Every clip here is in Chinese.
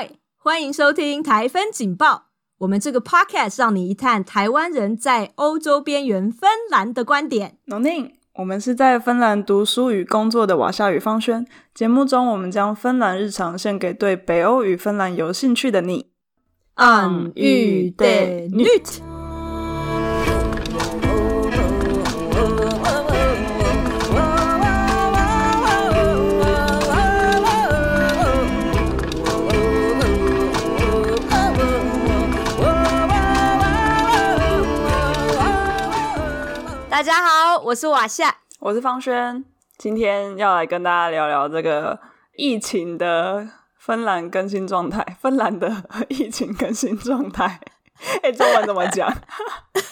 会，欢迎收听台风警报。我们这个 podcast 让你一探台湾人在欧洲边缘芬兰的观点。n n，我们是在芬兰读书与工作的瓦夏与方轩。节目中，我们将芬兰日常献给对北欧与芬兰有兴趣的你。On y det nyt。大家好，我是瓦夏，我是方轩，今天要来跟大家聊聊这个疫情的芬兰更新状态。芬兰的疫情更新状态，哎、欸，中文怎么讲？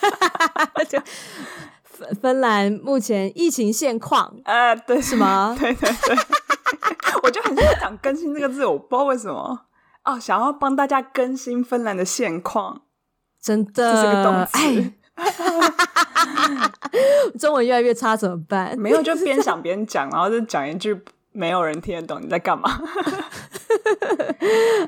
就芬芬兰目前疫情现况，呃，对，是吗？对对对，我就很想讲更新这个字，我不知道为什么哦，想要帮大家更新芬兰的现况，真的，这是个动词。中文越来越差怎么办？没有，就边想边讲，然后就讲一句没有人听得懂你在干嘛。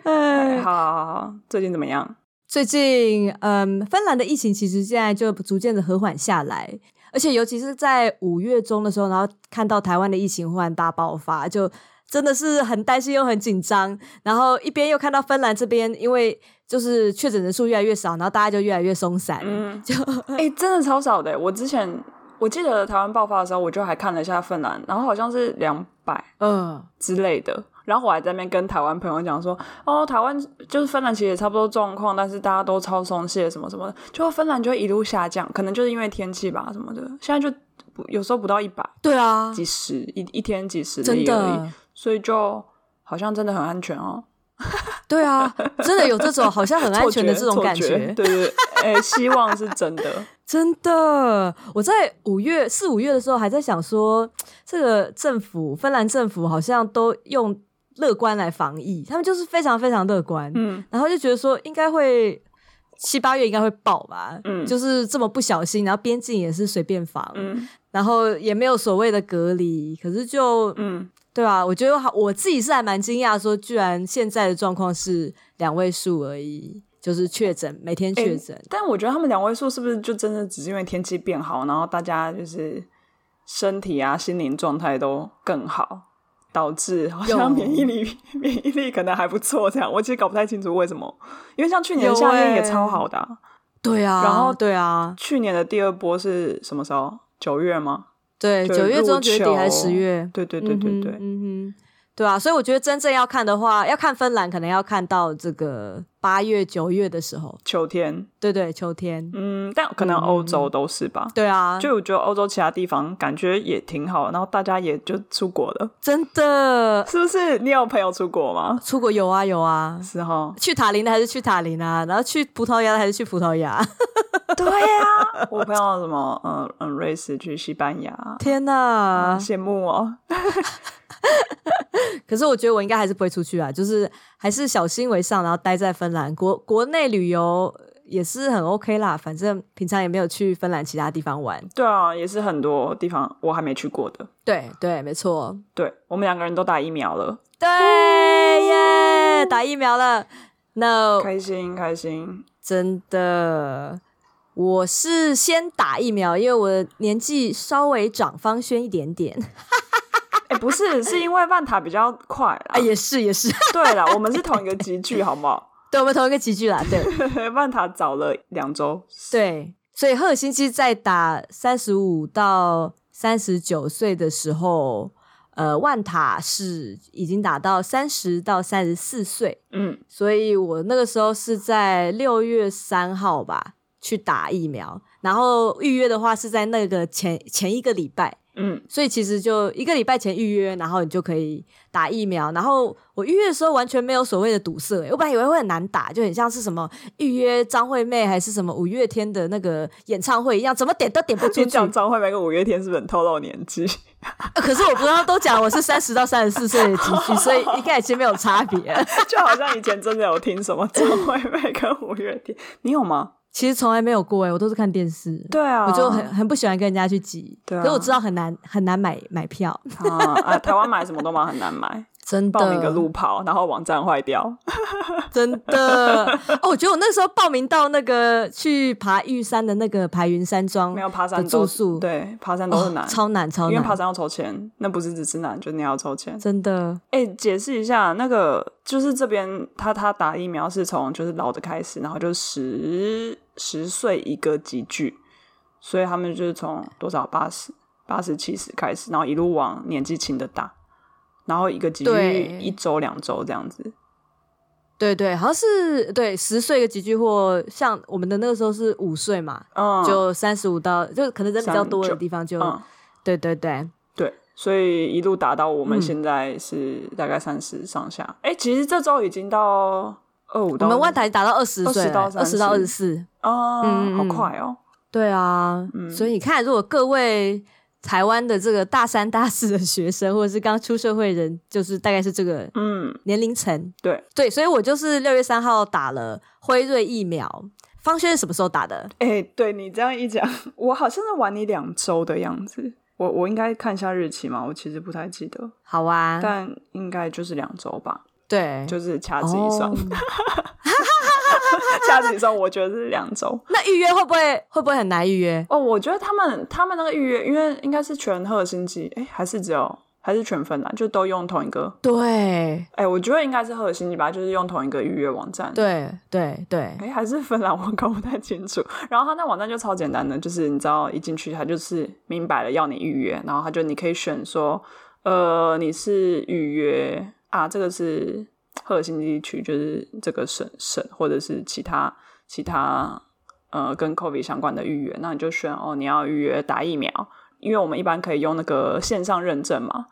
哎，好好好，最近怎么样？最近，嗯，芬兰的疫情其实现在就逐渐的和缓下来，而且尤其是在五月中的时候，然后看到台湾的疫情忽然大爆发，就真的是很担心又很紧张。然后一边又看到芬兰这边，因为就是确诊人数越来越少，然后大家就越来越松散。嗯，就 哎、欸，真的超少的。我之前我记得台湾爆发的时候，我就还看了一下芬兰，然后好像是两百嗯之类的。然后我还在那边跟台湾朋友讲说，哦，台湾就是芬兰其实也差不多状况，但是大家都超松懈什么什么的，就芬兰就会一路下降，可能就是因为天气吧什么的。现在就有时候不到一百，对啊，几十一一天几十例而已，真的，所以就好像真的很安全哦。对啊，真的有这种好像很安全的这种感觉，觉对对，哎、欸，希望是真的，真的。我在五月四五月的时候还在想说，这个政府，芬兰政府好像都用乐观来防疫，他们就是非常非常乐观，嗯，然后就觉得说应该会七八月应该会爆吧，嗯，就是这么不小心，然后边境也是随便防，嗯，然后也没有所谓的隔离，可是就嗯。对啊，我觉得好，我自己是还蛮惊讶，说居然现在的状况是两位数而已，就是确诊每天确诊。但我觉得他们两位数是不是就真的只是因为天气变好，然后大家就是身体啊、心灵状态都更好，导致好像免疫力 免疫力可能还不错这样。我其实搞不太清楚为什么，因为像去年夏天也超好的、啊欸，对啊，然后对啊，去年的第二波是什么时候？九月吗？对，九月中九月底还是十月？对对对对对，嗯哼，对啊，所以我觉得真正要看的话，要看芬兰，可能要看到这个八月九月的时候，秋天。对对，秋天。嗯，但可能欧洲都是吧？对啊，就我觉得欧洲其他地方感觉也挺好，然后大家也就出国了。真的，是不是？你有朋友出国吗？出国有啊有啊，是哈。去塔林的还是去塔林啊？然后去葡萄牙的还是去葡萄牙？对呀、啊，我朋友什么，嗯嗯，瑞士去西班牙，天哪，羡、嗯、慕哦。可是我觉得我应该还是不会出去啊，就是还是小心为上，然后待在芬兰国国内旅游也是很 OK 啦。反正平常也没有去芬兰其他地方玩。对啊，也是很多地方我还没去过的。对对，没错。对，我们两个人都打疫苗了。对耶，打疫苗了。No，开心开心，真的。我是先打疫苗，因为我年纪稍微长方轩一点点。哎、欸，不是，是因为万塔比较快啊。也是也是。对了，我们是同一个集聚，好不好？对，我们同一个集聚啦。对，万塔早了两周。对，所以赫尔辛基在打三十五到三十九岁的时候，呃，万塔是已经打到三十到三十四岁。嗯，所以我那个时候是在六月三号吧。去打疫苗，然后预约的话是在那个前前一个礼拜，嗯，所以其实就一个礼拜前预约，然后你就可以打疫苗。然后我预约的时候完全没有所谓的堵塞，我本来以为会很难打，就很像是什么预约张惠妹还是什么五月天的那个演唱会一样，怎么点都点不出去。讲张惠妹跟五月天是不是很透露年纪？可是我不知道，都讲我是三十到三十四岁的级距，所以应该已经没有差别。就好像以前真的有听什么张惠妹跟五月天，你有吗？其实从来没有过哎，我都是看电视。对啊，我就很很不喜欢跟人家去挤。对啊，可是我知道很难很难买买票。啊，啊，台湾买什么都蛮很难买。真的。报名个路跑，然后网站坏掉，真的。哦。我觉得我那时候报名到那个去爬玉山的那个排云山庄，没有爬山住宿，对，爬山都是难，哦、超难超难，因为爬山要筹钱，那不是只是难，就你要筹钱，真的。哎、欸，解释一下，那个就是这边他他打疫苗是从就是老的开始，然后就十十岁一个集聚，所以他们就是从多少八十八十七十开始，然后一路往年纪轻的打。然后一个集聚一周两周这样子，对对，好像是对十岁一个级距，或像我们的那个时候是五岁嘛，嗯，就三十五到就可能人比较多的地方就，嗯、对对对对，所以一路打到我们现在是大概三十上下。哎、嗯，其实这周已经到二五，我们万台打到二十岁，二十到二十四，哦，嗯，好快哦。对啊，嗯、所以你看，如果各位。台湾的这个大三、大四的学生，或者是刚出社会的人，就是大概是这个嗯年龄层。嗯、对对，所以我就是六月三号打了辉瑞疫苗。方轩是什么时候打的？哎、欸，对你这样一讲，我好像是晚你两周的样子。我我应该看一下日期嘛？我其实不太记得。好啊，但应该就是两周吧。对，就是掐指一算。Oh. 下几周我觉得是两周，那预约会不会会不会很难预约？哦，我觉得他们他们那个预约，因为应该是全赫尔辛基，哎，还是只有还是全芬兰，就都用同一个。对，哎，我觉得应该是赫尔辛基吧，就是用同一个预约网站。对对对，哎，还是芬兰，我搞不太清楚。然后他那网站就超简单的，就是你知道一进去，他就是明白了要你预约，然后他就你可以选说，呃，你是预约啊，这个是。赫尔辛基区就是这个省省，或者是其他其他呃跟 COVID 相关的预约，那你就选哦，你要预约打疫苗，因为我们一般可以用那个线上认证嘛，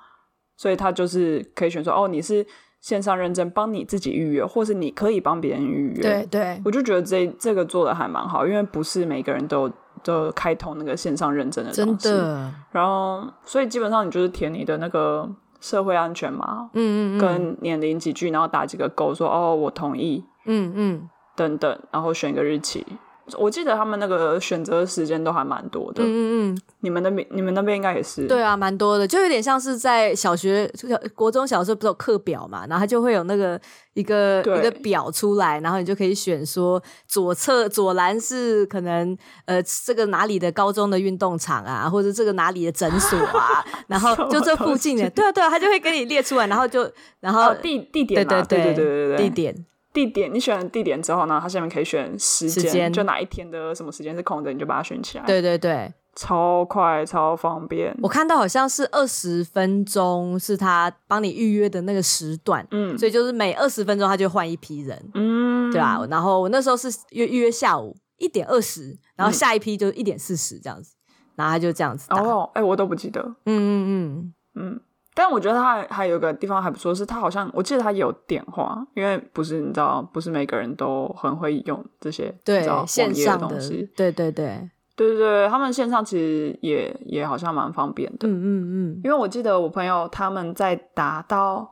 所以他就是可以选说哦，你是线上认证，帮你自己预约，或是你可以帮别人预约。对对，我就觉得这这个做的还蛮好，因为不是每个人都都开通那个线上认证的东西，真的。然后，所以基本上你就是填你的那个。社会安全嘛，嗯嗯，跟年龄几句，然后打几个勾，说哦，我同意，嗯嗯，等等，然后选个日期。我记得他们那个选择时间都还蛮多的，嗯嗯，你们那边你们那边应该也是，对啊，蛮多的，就有点像是在小学、国中小时候不是有课表嘛，然后他就会有那个一个一个表出来，然后你就可以选说左侧左栏是可能呃这个哪里的高中的运动场啊，或者这个哪里的诊所啊，然后就这附近的，对啊对啊，他就会给你列出来，然后就然后地地点，对对对对对对。地点。地点，你选了地点之后呢，它下面可以选时间，就哪一天的什么时间是空的，你就把它选起来。对对对，超快超方便。我看到好像是二十分钟是他帮你预约的那个时段，嗯，所以就是每二十分钟他就换一批人，嗯，对吧？然后我那时候是约预约下午一点二十，然后下一批就一点四十这样子，然后他就这样子。哦，哎，我都不记得。嗯嗯嗯嗯。但我觉得他还，还有个地方还不错，是他好像我记得他也有电话，因为不是你知道，不是每个人都很会用这些对线上的东西。对对对对对对，他们线上其实也也好像蛮方便的。嗯嗯嗯，因为我记得我朋友他们在达到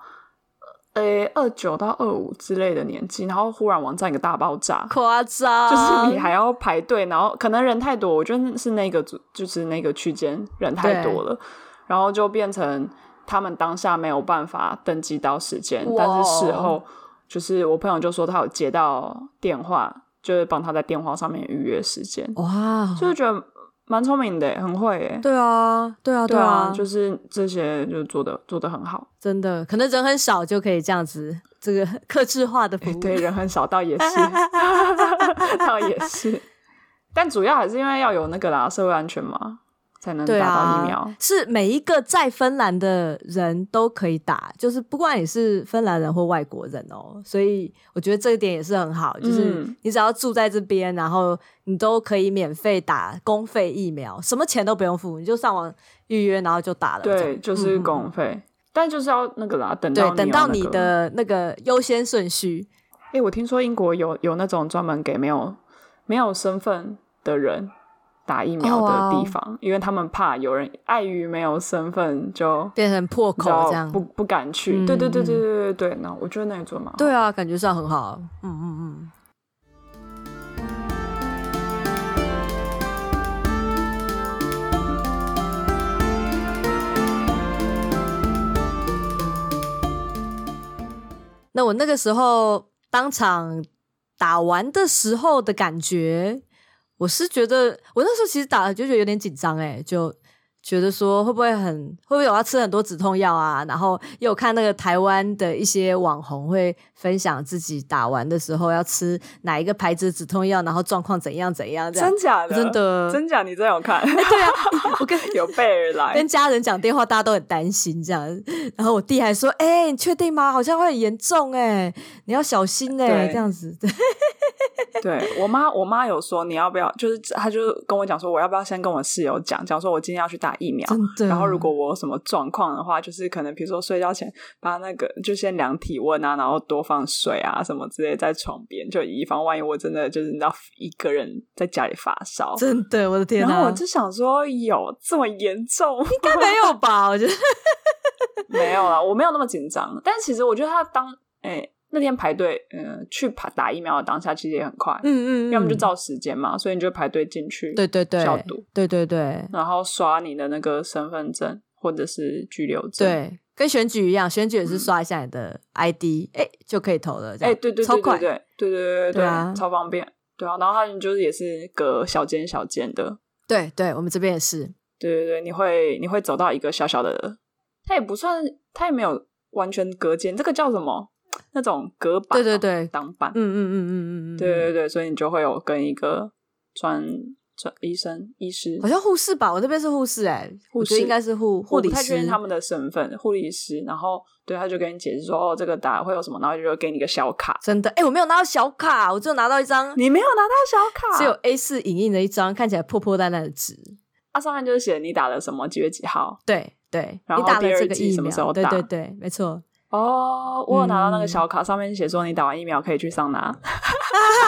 呃二九到二五之类的年纪，然后忽然网站一个大爆炸，夸张，就是你还要排队，然后可能人太多，我觉得是那个组就是那个区间人太多了，然后就变成。他们当下没有办法登记到时间，但是事后就是我朋友就说他有接到电话，就是帮他在电话上面预约时间。哇，就是觉得蛮聪明的，很会耶。对啊，对啊，对啊，就是这些就做的做的很好，真的，可能人很少就可以这样子，这个客制化的服务。对，人很少倒也是，倒也是，但主要还是因为要有那个啦，社会安全嘛。才能打到疫苗。啊，是每一个在芬兰的人都可以打，就是不管你是芬兰人或外国人哦，所以我觉得这一点也是很好，就是你只要住在这边，然后你都可以免费打公费疫苗，什么钱都不用付，你就上网预约，然后就打了。对，就是公费，嗯，但就是要那个啦，等到，那个，对，等到你的那个优先顺序。哎，我听说英国有有那种专门给没有没有身份的人。打疫苗的地方，oh, wow. 因为他们怕有人碍于没有身份就变成破口这样，不不敢去。嗯、对对对对对对对，那我觉得那也做嘛。对啊，感觉上很好。嗯嗯嗯。那我那个时候当场打完的时候的感觉，我是觉得我那时候其实打了就觉得有点紧张诶，就。觉得说会不会很会不会有要吃很多止痛药啊？然后又有看那个台湾的一些网红会分享自己打完的时候要吃哪一个牌子止痛药，然后状况怎样怎样这样。真假的？真的？真假？你真有看？欸、对啊，我跟有备而来，跟家人讲电话，大家都很担心这样。然后我弟还说：“哎、欸，你确定吗？好像会很严重哎，你要小心哎，这样子。”对。对我妈，我妈有说你要不要，就是她就跟我讲说，我要不要先跟我室友讲，讲说我今天要去打疫苗，然后如果我有什么状况的话，就是可能比如说睡觉前把那个就先量体温啊，然后多放水啊什么之类在床边，就以防万一我真的就是你知道一个人在家里发烧，真的我的天哪！然后我就想说有这么严重？应该没有吧？我觉得没有啦，我没有那么紧张，但其实我觉得他当哎。欸那天排队，嗯、呃，去排打疫苗的当下其实也很快，嗯嗯，要么就照时间嘛，所以你就排队进去，对对对，消毒，对对对，然后刷你的那个身份证或者是居留证，对，跟选举一样，选举也是刷一下你的 ID，哎、嗯，就可以投了，哎，对对对，超快，对对对对对啊，超方便，对啊，然后他们就是也是隔小间小间的，对对，我们这边也是，对对对，你会你会走到一个小小的，它也不算，它也没有完全隔间，这个叫什么？那种隔板，对对对，挡板，嗯嗯嗯嗯嗯嗯，对对对，所以你就会有跟一个专专医生、医师，好像护士吧，我这边是护士哎，护士应该是护护理师，不太确定他们的身份，护理师，然后对，他就跟你解释说，哦，这个打会有什么，然后就给你个小卡，真的，哎，我没有拿到小卡，我只有拿到一张，你没有拿到小卡，只有 A 四影印的一张，看起来破破烂烂的纸，它上面就是写你打了什么几月几号，对对，然后你打了这个疫苗什么时候打，对对对，没错。哦，我有拿到那个小卡，上面写说你打完疫苗可以去桑拿。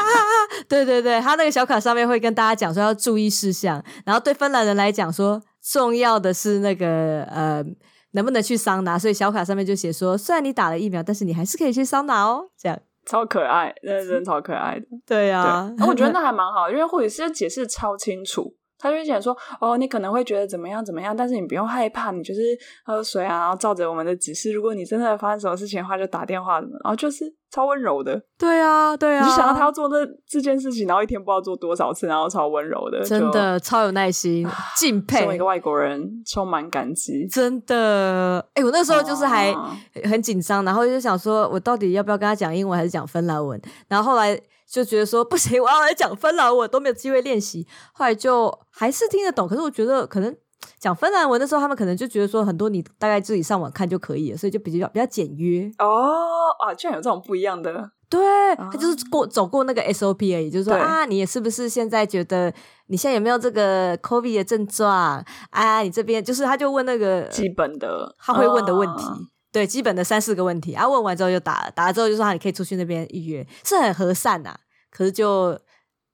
对对对，他那个小卡上面会跟大家讲说要注意事项，然后对芬兰人来讲说重要的是那个呃能不能去桑拿，所以小卡上面就写说虽然你打了疫苗，但是你还是可以去桑拿哦，这样超可爱，那人超可爱的。对呀、啊，我觉得那还蛮好，因为护理师解释超清楚。他就讲说，哦，你可能会觉得怎么样怎么样，但是你不用害怕，你就是喝水啊，然后照着我们的指示。如果你真的发生什么事情的话，就打电话，然后就是超温柔的。对啊，对啊，你就想到他要做这这件事情，然后一天不知道做多少次，然后超温柔的，真的超有耐心，敬佩。作为一个外国人，充满感激。真的，哎，我那时候就是还很紧张，然后就想说我到底要不要跟他讲英文还是讲芬兰文，然后后来。就觉得说不行，我要来讲芬兰文，都没有机会练习。后来就还是听得懂，可是我觉得可能讲芬兰文的时候，他们可能就觉得说很多你大概自己上网看就可以了，所以就比较比较简约。哦啊，居然有这种不一样的。对，他就是过走过那个 SOP 而已，就是说啊，你是不是现在觉得你现在有没有这个 COVID 的症状啊？你这边就是他就问那个基本的，他会问的问题。哦对，基本的三四个问题，啊，问完之后就打了，打了之后就说你可以出去那边预约，是很和善呐、啊。可是就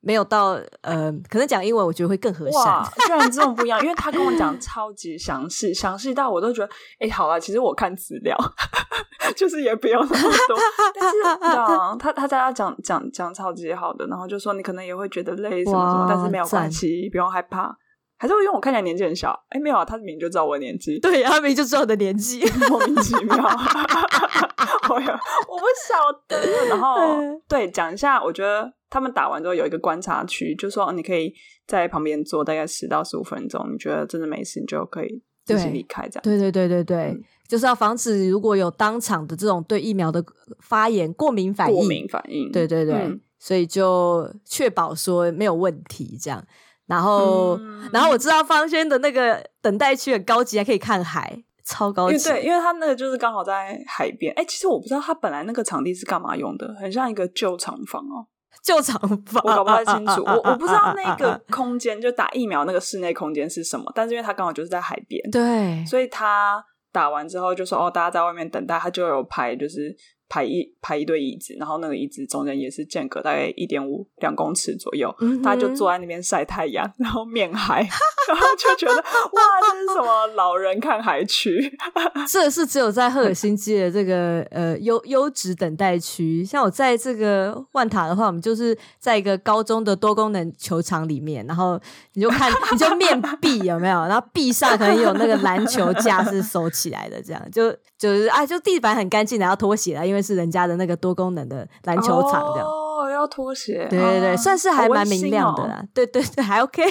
没有到，呃，可能讲英文我觉得会更和善。哇，居然这种不一样，因为他跟我讲 超级详细，详细到我都觉得，哎，好了，其实我看资料，就是也不用那么多。但是，啊、他他在他讲讲讲超级好的，然后就说你可能也会觉得累什么什么，但是没有关系，不用害怕。还是因为我看起来年纪很小，哎，没有啊，他明明就知道我的年纪，对，他明明就知道我的年纪，莫名其妙，我 我不晓得。然后对，讲一下，我觉得他们打完之后有一个观察区，就说你可以在旁边坐大概十到十五分钟，你觉得真的没事，你就可以自己离开。这样，对对对对对，嗯、就是要防止如果有当场的这种对疫苗的发炎、过敏反应、过敏反应，对对对，嗯、所以就确保说没有问题，这样。然后，嗯、然后我知道方轩的那个等待区很高级，还可以看海，超高级。对，因为他那个就是刚好在海边。哎，其实我不知道他本来那个场地是干嘛用的，很像一个旧厂房哦。旧厂房，我搞不太清楚。我 我不知道那个空间就打疫苗那个室内空间是什么，但是因为他刚好就是在海边，对，所以他打完之后就说：“哦，大家在外面等待。”他就有拍就是。排一排一堆椅子，然后那个椅子中间也是间隔大概一点五两公尺左右，嗯、哼他就坐在那边晒太阳，然后面海，然后就觉得哇，这是什么老人看海区？这是只有在赫尔辛基的这个呃优优质等待区。像我在这个万塔的话，我们就是在一个高中的多功能球场里面，然后你就看你就面壁有没有？然后壁上可能有那个篮球架是收起来的，这样就就是啊，就地板很干净，然后拖鞋啊，因为。识人家的那个多功能的篮球场这样。哦，要拖鞋。对对对，啊、算是还蛮明亮的啦。哦、对对对，还 OK。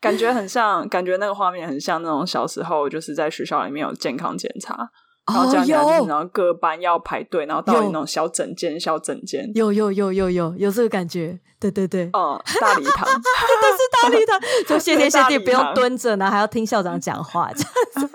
感觉很像，感觉那个画面很像那种小时候就是在学校里面有健康检查。然后这样讲，就是然后各班要排队，然后到那种小整间、小整间，有有有有有有这个感觉，对对对，嗯，大礼堂，真的是大礼堂，就谢天谢地不用蹲着，然后还要听校长讲话，这样子，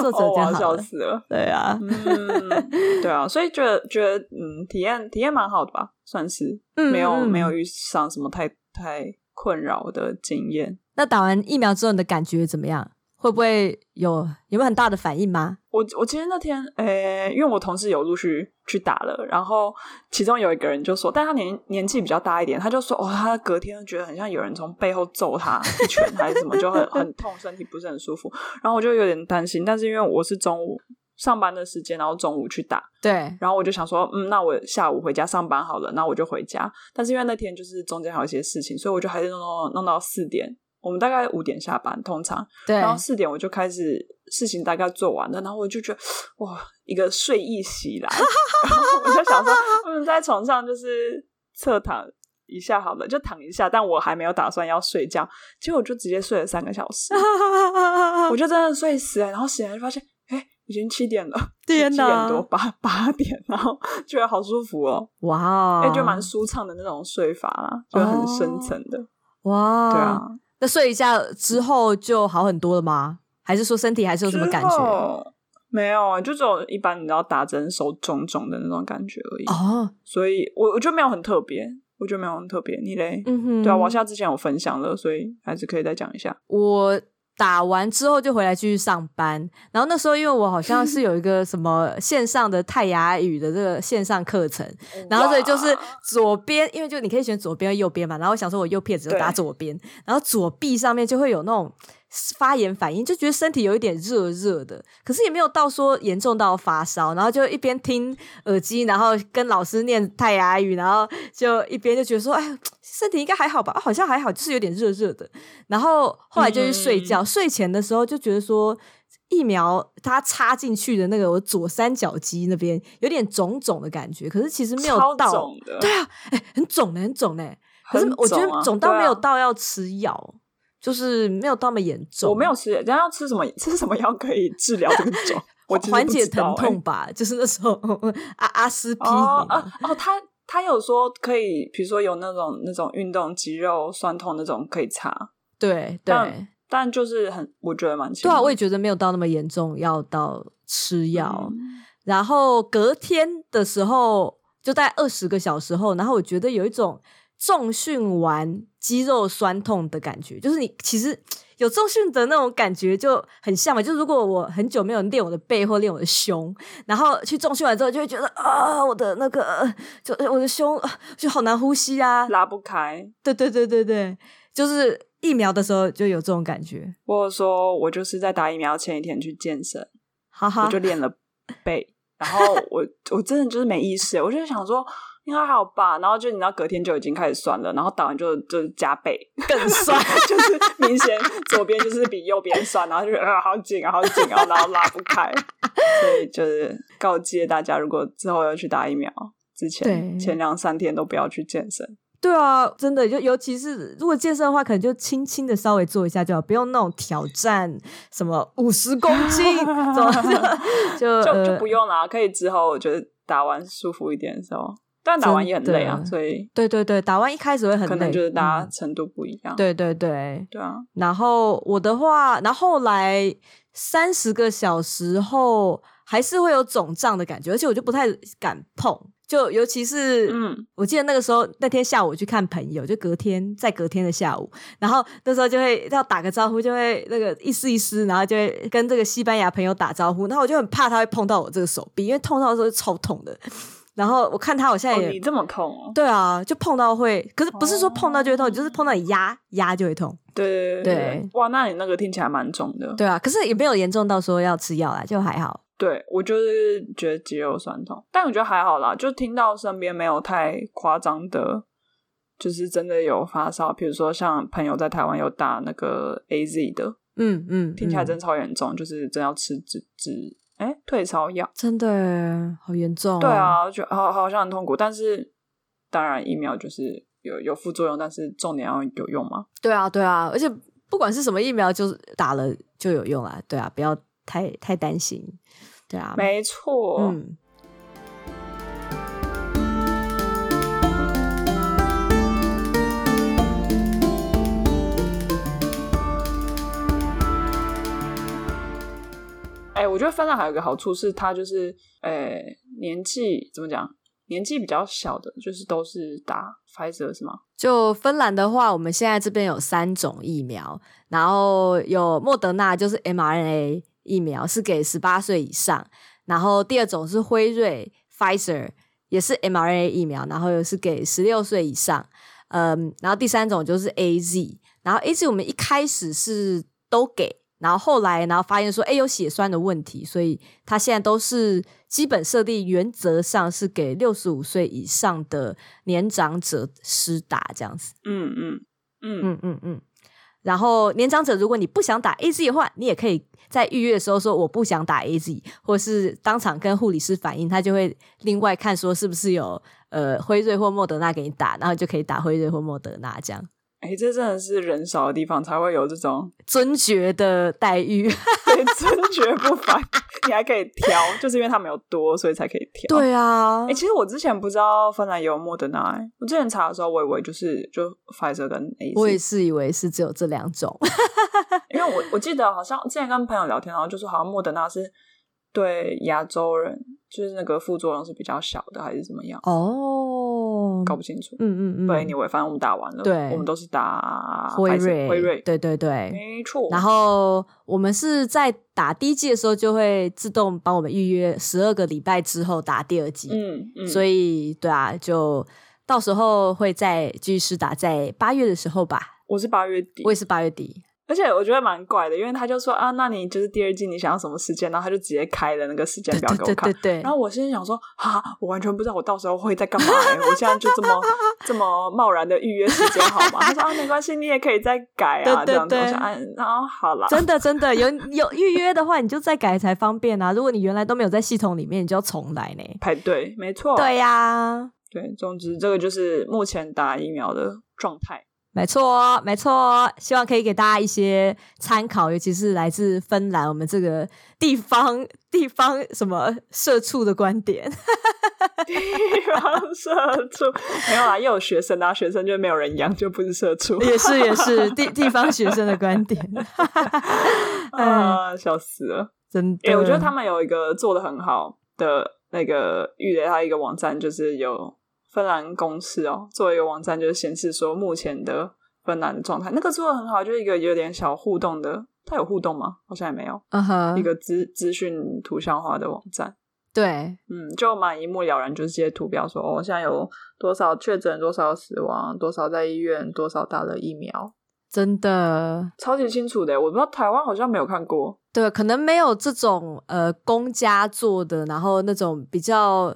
坐坐着就好，笑死了，对啊，嗯，对啊，所以觉得觉得嗯，体验体验蛮好的吧，算是，没有没有遇上什么太太困扰的经验。那打完疫苗之后你的感觉怎么样？会不会有有没有很大的反应吗？我我其实那天，诶、欸，因为我同事有陆续去打了，然后其中有一个人就说，但他年年纪比较大一点，他就说，哦，他隔天觉得很像有人从背后揍他 一拳还是什么，就很很痛，身体不是很舒服。然后我就有点担心，但是因为我是中午上班的时间，然后中午去打，对，然后我就想说，嗯，那我下午回家上班好了，那我就回家。但是因为那天就是中间还有一些事情，所以我就还是弄弄弄到四点。我们大概五点下班，通常，对，然后四点我就开始事情大概做完了，然后我就觉得哇，一个睡意袭来，然后我就想说，嗯，在床上就是侧躺一下好了，就躺一下，但我还没有打算要睡觉，结果我就直接睡了三个小时，我就真的睡死了，然后醒来就发现，哎，已经七点了，天哪，七点多八八点，然后觉得好舒服哦，哇，哎，就蛮舒畅的那种睡法啦，就很深层的，哇，对啊。那睡一下之后就好很多了吗？还是说身体还是有什么感觉？没有啊，就只有一般你知道打针手肿肿的那种感觉而已。哦，所以我我觉得没有很特别，我觉得没有很特别。你嘞？嗯哼，对啊，往下之前有分享了，所以还是可以再讲一下。我。打完之后就回来继续上班，然后那时候因为我好像是有一个什么线上的泰雅语的这个线上课程，然后所以就是左边，因为就你可以选左边和右边嘛，然后我想说我右撇子就打左边，然后左臂上面就会有那种。发炎反应就觉得身体有一点热热的，可是也没有到说严重到发烧，然后就一边听耳机，然后跟老师念泰雅语，然后就一边就觉得说，哎，身体应该还好吧？好像还好，就是有点热热的。然后后来就去睡觉，嗯、睡前的时候就觉得说，疫苗它插进去的那个我左三角肌那边有点肿肿的感觉，可是其实没有到，对啊，哎，很肿的，很肿的，可是我觉得肿到没有到要吃药。就是没有那么严重，我没有吃，人家要吃什么？吃什么药可以治疗这个 肿？我缓解疼痛吧，就是那时候阿阿司匹林哦，哦，他他有说可以，比如说有那种那种运动肌肉酸痛那种可以擦，对对，但，但就是很我觉得蛮对啊，我也觉得没有到那么严重，要到吃药，嗯、然后隔天的时候就在二十个小时后，然后我觉得有一种。重训完肌肉酸痛的感觉，就是你其实有重训的那种感觉就很像嘛。就如果我很久没有练我的背或练我的胸，然后去重训完之后，就会觉得啊，我的那个就我的胸就好难呼吸啊，拉不开。对对对对对，就是疫苗的时候就有这种感觉。或者说我就是在打疫苗前一天去健身，哈哈，我就练了背，然后我我真的就是没意识，我就想说。应该还好吧，然后就你知道隔天就已经开始酸了，然后打完就就加倍更酸，就是明显左边就是比右边酸，然后就啊好紧啊好紧啊，然后拉不开，所以就是告诫大家，如果之后要去打疫苗之前，前两三天都不要去健身。对啊，真的就尤其是如果健身的话，可能就轻轻的稍微做一下就好，不用那种挑战什么五十公斤，就就就不用啦，可以之后我觉得打完舒服一点的时候。但打完也很累啊，所以对对对，打完一开始会很累，可能就是大家程度不一样。对对对，对啊。然后我的话，然后后来三十个小时后还是会有肿胀的感觉，而且我就不太敢碰，就尤其是嗯，我记得那个时候那天下午我去看朋友，就隔天在隔天的下午，然后那时候就会要打个招呼，就会那个意思意思，然后就会跟这个西班牙朋友打招呼，然后我就很怕他会碰到我这个手臂，因为痛到的时候超痛的。然后我看他好像也、哦、你这么痛哦？对啊，就碰到会，可是不是说碰到就会痛，哦、就是碰到你压压就会痛。对对对，哇，那你那个听起来蛮重的。对啊，可是也没有严重到说要吃药啦，就还好。对，我就是觉得肌肉酸痛，但我觉得还好啦，就听到身边没有太夸张的，就是真的有发烧，比如说像朋友在台湾有打那个 AZ 的，嗯嗯，听起来真的超严重，就是真要吃止止。哎退烧药，真的好严重。对啊，就好好像很痛苦，但是当然疫苗就是有有副作用，但是重点要有用吗。对啊，对啊，而且不管是什么疫苗，就是打了就有用啊。对啊，不要太太担心。对啊，没错。嗯。哎，我觉得芬兰还有一个好处是，它就是，呃，年纪怎么讲？年纪比较小的，就是都是打 Pfizer 是吗？就芬兰的话，我们现在这边有三种疫苗，然后有莫德纳，就是 mRNA 疫苗，是给十八岁以上；然后第二种是辉瑞 Pfizer，也是 mRNA 疫苗，然后又是给十六岁以上。嗯，然后第三种就是 AZ，然后 AZ 我们一开始是都给。然后后来，然后发现说，哎，有血栓的问题，所以他现在都是基本设定，原则上是给六十五岁以上的年长者施打这样子。嗯嗯嗯嗯嗯嗯。然后年长者，如果你不想打 AZ 的话，你也可以在预约的时候说我不想打 AZ，或是当场跟护理师反映，他就会另外看说是不是有呃辉瑞或莫德纳给你打，然后就可以打辉瑞或莫德纳这样。哎，这真的是人少的地方才会有这种尊爵的待遇，对，尊爵不凡，你还可以挑，就是因为他们有多，所以才可以挑。对啊，哎，其实我之前不知道芬兰有莫德纳，我之前查的时候，我以为就是就 Pfizer 跟 AZ，我也是以为是只有这两种，因为我我记得好像之前跟朋友聊天，然后就说好像莫德纳是对亚洲人，就是那个副作用是比较小的，还是怎么样？哦。搞不清楚，嗯嗯嗯，对，你反正我们打完了，对，我们都是打辉瑞，辉瑞，对对对，没错。然后我们是在打第一季的时候，就会自动帮我们预约十二个礼拜之后打第二季，嗯嗯，所以对啊，就到时候会再继续打，在八月的时候吧。我是八月底，我也是八月底。而且我觉得蛮怪的，因为他就说啊，那你就是第二季你想要什么时间？然后他就直接开了那个时间表给我看。对对对对对，然后我心里想说啊，我完全不知道我到时候会在干嘛。我现在就这么 这么贸然的预约时间好吗？他说啊，没关系，你也可以再改啊，这样子。我想啊，然后好了，真的真的有 有预约的话，你就再改才方便啊。如果你原来都没有在系统里面，你就要重来呢。排队，没错。对呀、啊，对，总之这个就是目前打疫苗的状态。没错，没错，希望可以给大家一些参考，尤其是来自芬兰我们这个地方地方什么社畜的观点。地方社畜没有啦，又有学生啊，学生就没有人养，就不是社畜。也是也是 地地方学生的观点。啊，笑死了，真的。欸，我觉得他们有一个做的很好的那个预雷，他一个网站就是有。芬兰公司哦，作为一个网站，就是显示说目前的芬兰的状态，那个做的很好，就是一个有点小互动的。它有互动吗？好像也没有。嗯哼，一个资资讯图像化的网站。对，嗯，就蛮一目了然，就是这些图标说哦，现在有多少确诊，多少死亡，多少在医院，多少打了疫苗，真的超级清楚的。我不知道台湾好像没有看过，对，可能没有这种呃公家做的，然后那种比较。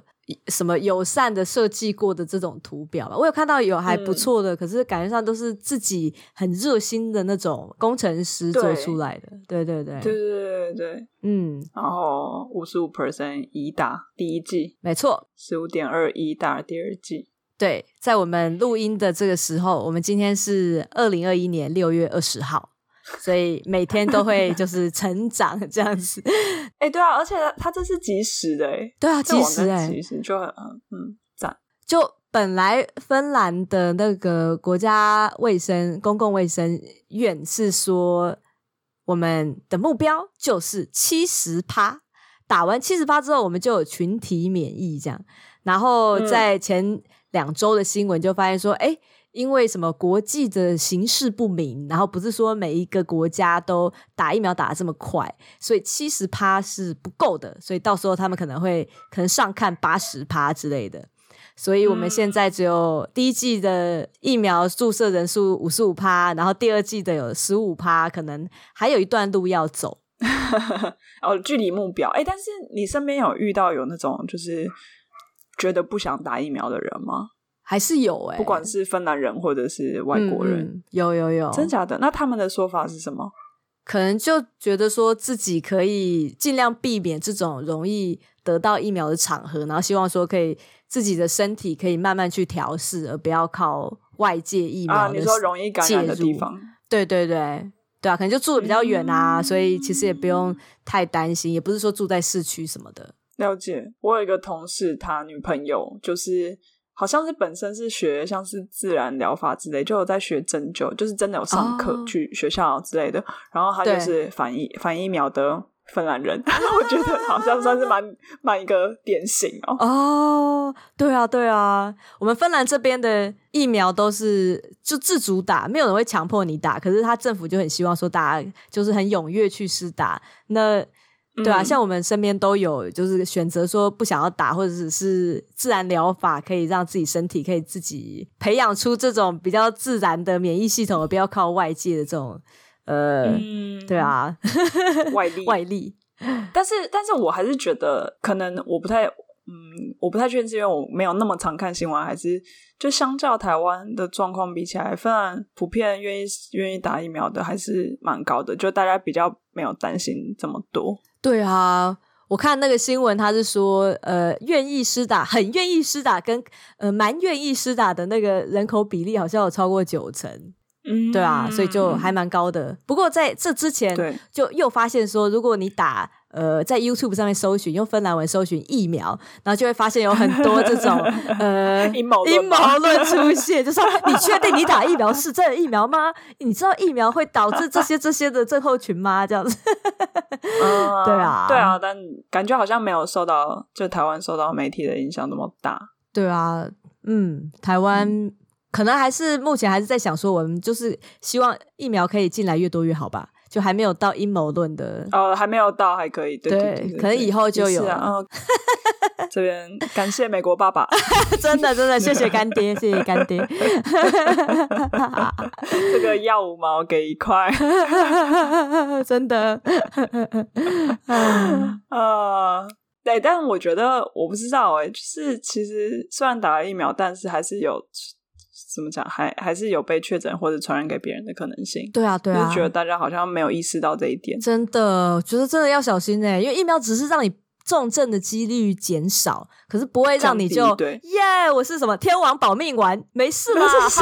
什么友善的设计过的这种图表吧，我有看到有还不错的，嗯，可是感觉上都是自己很热心的那种工程师做出来的。对对对，对对对对，嗯，然后五十五 percent 已打第一季，没错，十五点二一打第二季。对，在我们录音的这个时候，我们今天是二零二一年六月二十号。所以每天都会就是成长这样子，哎、欸，对啊，而且它这是即时的，哎，对啊，即时哎，即时就很嗯赞。就本来芬兰的那个国家卫生公共卫生院是说，我们的目标就是七十趴，打完七十趴之后，我们就有群体免疫这样。然后在前两周的新闻就发现说，哎、欸。因为什么国际的形势不明，然后不是说每一个国家都打疫苗打得这么快，所以七十趴是不够的，所以到时候他们可能会可能上看八十趴之类的。所以我们现在只有第一季的疫苗注射人数五十五趴，然后第二季的有十五趴，可能还有一段路要走。哦，距离目标，哎，但是你身边有遇到有那种就是觉得不想打疫苗的人吗？还是有哎、欸，不管是芬兰人或者是外国人，有有有，真假的？那他们的说法是什么？可能就觉得说自己可以尽量避免这种容易得到疫苗的场合，然后希望说可以自己的身体可以慢慢去调试，而不要靠外界疫苗你说容易感染的地方，对对对对啊，可能就住的比较远啊，嗯，所以其实也不用太担心，也不是说住在市区什么的。了解，我有一个同事，他女朋友就是。好像是本身是学像是自然疗法之类，就有在学针灸，就是真的有上课去学校之类的。Oh. 然后他就是反疫反疫苗的芬兰人，我觉得好像算是蛮蛮一个典型哦。哦，oh, 对啊，对啊，我们芬兰这边的疫苗都是就自主打，没有人会强迫你打。可是他政府就很希望说大家就是很踊跃去施打。那对啊，像我们身边都有，就是选择说不想要打，或者是是自然疗法，可以让自己身体可以自己培养出这种比较自然的免疫系统，而不要靠外界的这种呃，嗯、对啊，外力 外力。但是，但是我还是觉得，可能我不太，嗯，我不太确定，是因为我没有那么常看新闻，还是就相较台湾的状况比起来，芬兰普遍愿意愿意打疫苗的还是蛮高的，就大家比较没有担心这么多。对啊，我看那个新闻，他是说，呃，愿意施打、很愿意施打跟呃蛮愿意施打的那个人口比例，好像有超过九成。嗯，对啊，所以就还蛮高的。不过在这之前，就又发现说，如果你打。呃，在 YouTube 上面搜寻，用芬兰文搜寻疫苗，然后就会发现有很多这种 呃阴谋阴 谋论出现，就说你确定你打疫苗是这个疫苗吗？你知道疫苗会导致这些这些的症候群吗？这样子，嗯、对啊，对啊，但感觉好像没有受到就台湾受到媒体的影响那么大。对啊，嗯，台湾、嗯、可能还是目前还是在想说，我们就是希望疫苗可以进来越多越好吧。就还没有到阴谋论的哦，还没有到，还可以，对，对，可能以后就有。啊哦、这边 感谢美国爸爸，真的真的谢谢干爹，谢谢干爹。这个要五毛给一块，真的。啊，对，但我觉得我不知道哎，就是其实虽然打了疫苗，但是还是有。怎么讲？还还是有被确诊或者传染给别人的可能性。对啊，对啊，就觉得大家好像没有意识到这一点。真的，觉得真的要小心哎，因为疫苗只是让你重症的几率减少，可是不会让你就耶我是什么天王保命丸，没事啦。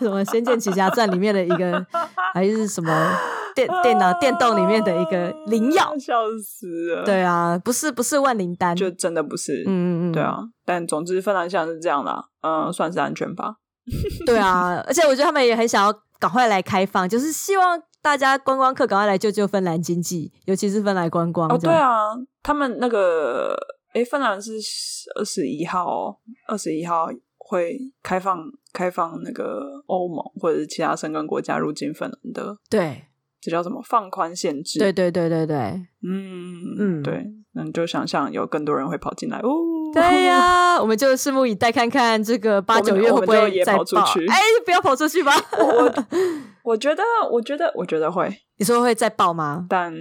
什么，仙剑奇侠传》里面的一个，还是什么 电电脑电动里面的一个灵药？笑死了。对啊，不是不是万灵丹，就真的不是。嗯嗯嗯，对啊。但总之，芬兰像是这样啦，嗯，算是安全吧。对啊，而且我觉得他们也很想要赶快来开放，就是希望大家观光客赶快来救救芬兰经济，尤其是芬兰观光。哦，对啊，他们那个，诶，芬兰是二十一号，二十一号会开放开放那个欧盟或者是其他申根国家入境芬兰的。对。这叫什么？放宽限制？对对对对对，嗯嗯，对，那你就想象有更多人会跑进来哦。对呀、啊，我们就拭目以待，看看这个八九月会不会再跑出去？哎，不要跑出去吧！我 我觉得，我觉得，我觉得会。你说会再爆吗？但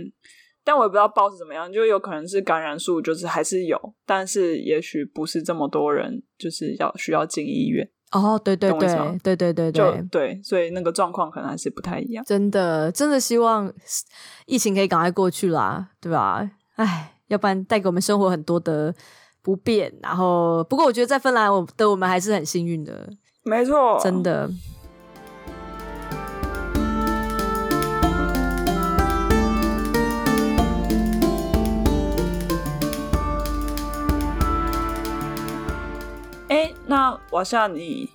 但我也不知道爆是怎么样，就有可能是感染数就是还是有，但是也许不是这么多人，就是要需要进医院。哦，对对对，对对对对，对，所以那个状况可能还是不太一样。真的，真的希望疫情可以赶快过去啦，对吧？哎，要不然带给我们生活很多的不便。然后，不过我觉得在芬兰，我的我们还是很幸运的，没错，真的。哎，那我像你，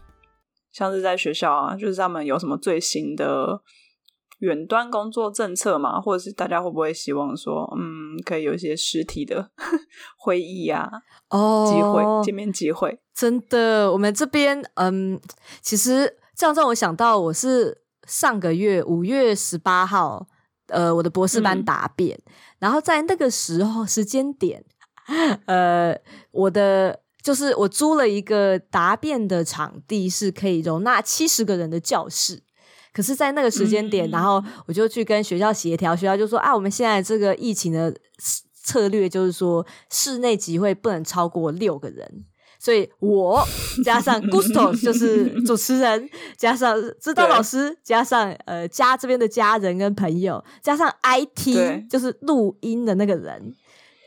像是在学校啊，就是他们有什么最新的远端工作政策吗？或者是大家会不会希望说，嗯，可以有一些实体的 会议、啊？哦，机会见面机会，真的，我们这边，嗯，其实这样让我想到，我是上个月五月十八号，呃，我的博士班答辩，嗯、然后在那个时候时间点，呃，我的。就是我租了一个答辩的场地，是可以容纳七十个人的教室。可是，在那个时间点，嗯、然后我就去跟学校协调，学校就说啊，我们现在这个疫情的策略就是说，室内集会不能超过六个人。所以我 加上 Gusto 就是主持人，加上指导老师，加上呃家这边的家人跟朋友，加上 IT 就是录音的那个人。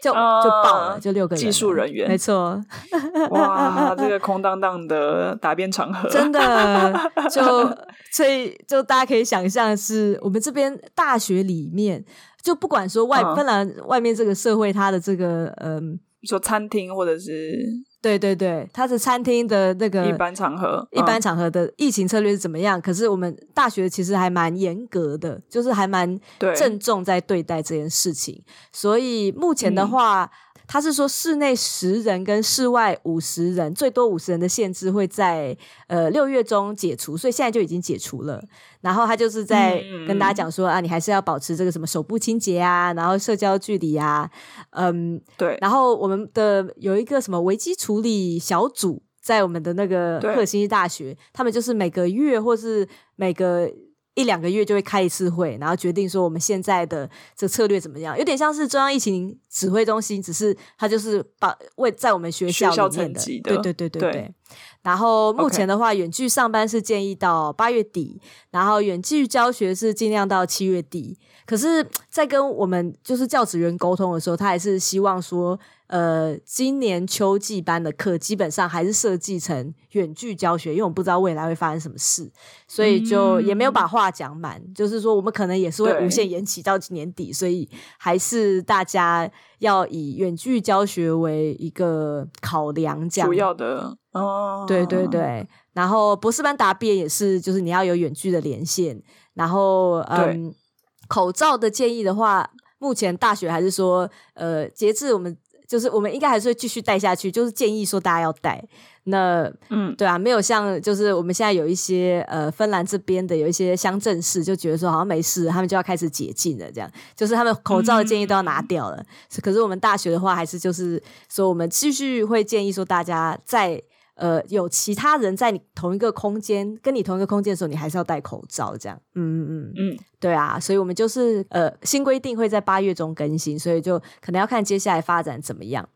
就就爆了，就六个人技术人员，没错。哇，这个空荡荡的答辩场合，真的就所以就大家可以想象，是我们这边大学里面，就不管说外、嗯、芬兰外面这个社会，它的这个嗯，说餐厅或者是。对对对，它是餐厅的那个一般场合，一般场合的疫情策略是怎么样？嗯、可是我们大学其实还蛮严格的，就是还蛮郑重在对待这件事情。所以目前的话。嗯他是说，室内十人跟室外五十人，最多五十人的限制会在呃六月中解除，所以现在就已经解除了。然后他就是在跟大家讲说、嗯、啊，你还是要保持这个什么手部清洁啊，然后社交距离啊，嗯，对。然后我们的有一个什么危机处理小组，在我们的那个赫尔辛基大学，他们就是每个月或是每个。一两个月就会开一次会，然后决定说我们现在的这策略怎么样，有点像是中央疫情指挥中心，只是他就是把为在我们学校里面的，的。对对对对对。对然后目前的话，远距上班是建议到八月底，然后远距教学是尽量到七月底。可是，在跟我们就是教职员沟通的时候，他还是希望说，呃，今年秋季班的课基本上还是设计成远距教学，因为我们不知道未来会发生什么事，所以就也没有把话讲满。嗯、就是说，我们可能也是会无限延期到年底，所以还是大家要以远距教学为一个考量，这样主要的哦。对对对，然后博士班答辩也是，就是你要有远距的连线，然后嗯。口罩的建议的话，目前大学还是说，呃，截至我们就是我们应该还是会继续戴下去，就是建议说大家要戴。那嗯，对啊，没有像就是我们现在有一些呃芬兰这边的有一些乡镇市就觉得说好像没事，他们就要开始解禁了，这样就是他们口罩的建议都要拿掉了。嗯、可是我们大学的话，还是就是说我们继续会建议说大家在。呃，有其他人在你同一个空间，跟你同一个空间的时候，你还是要戴口罩，这样。嗯嗯嗯嗯，对啊，所以我们就是呃，新规定会在八月中更新，所以就可能要看接下来发展怎么样。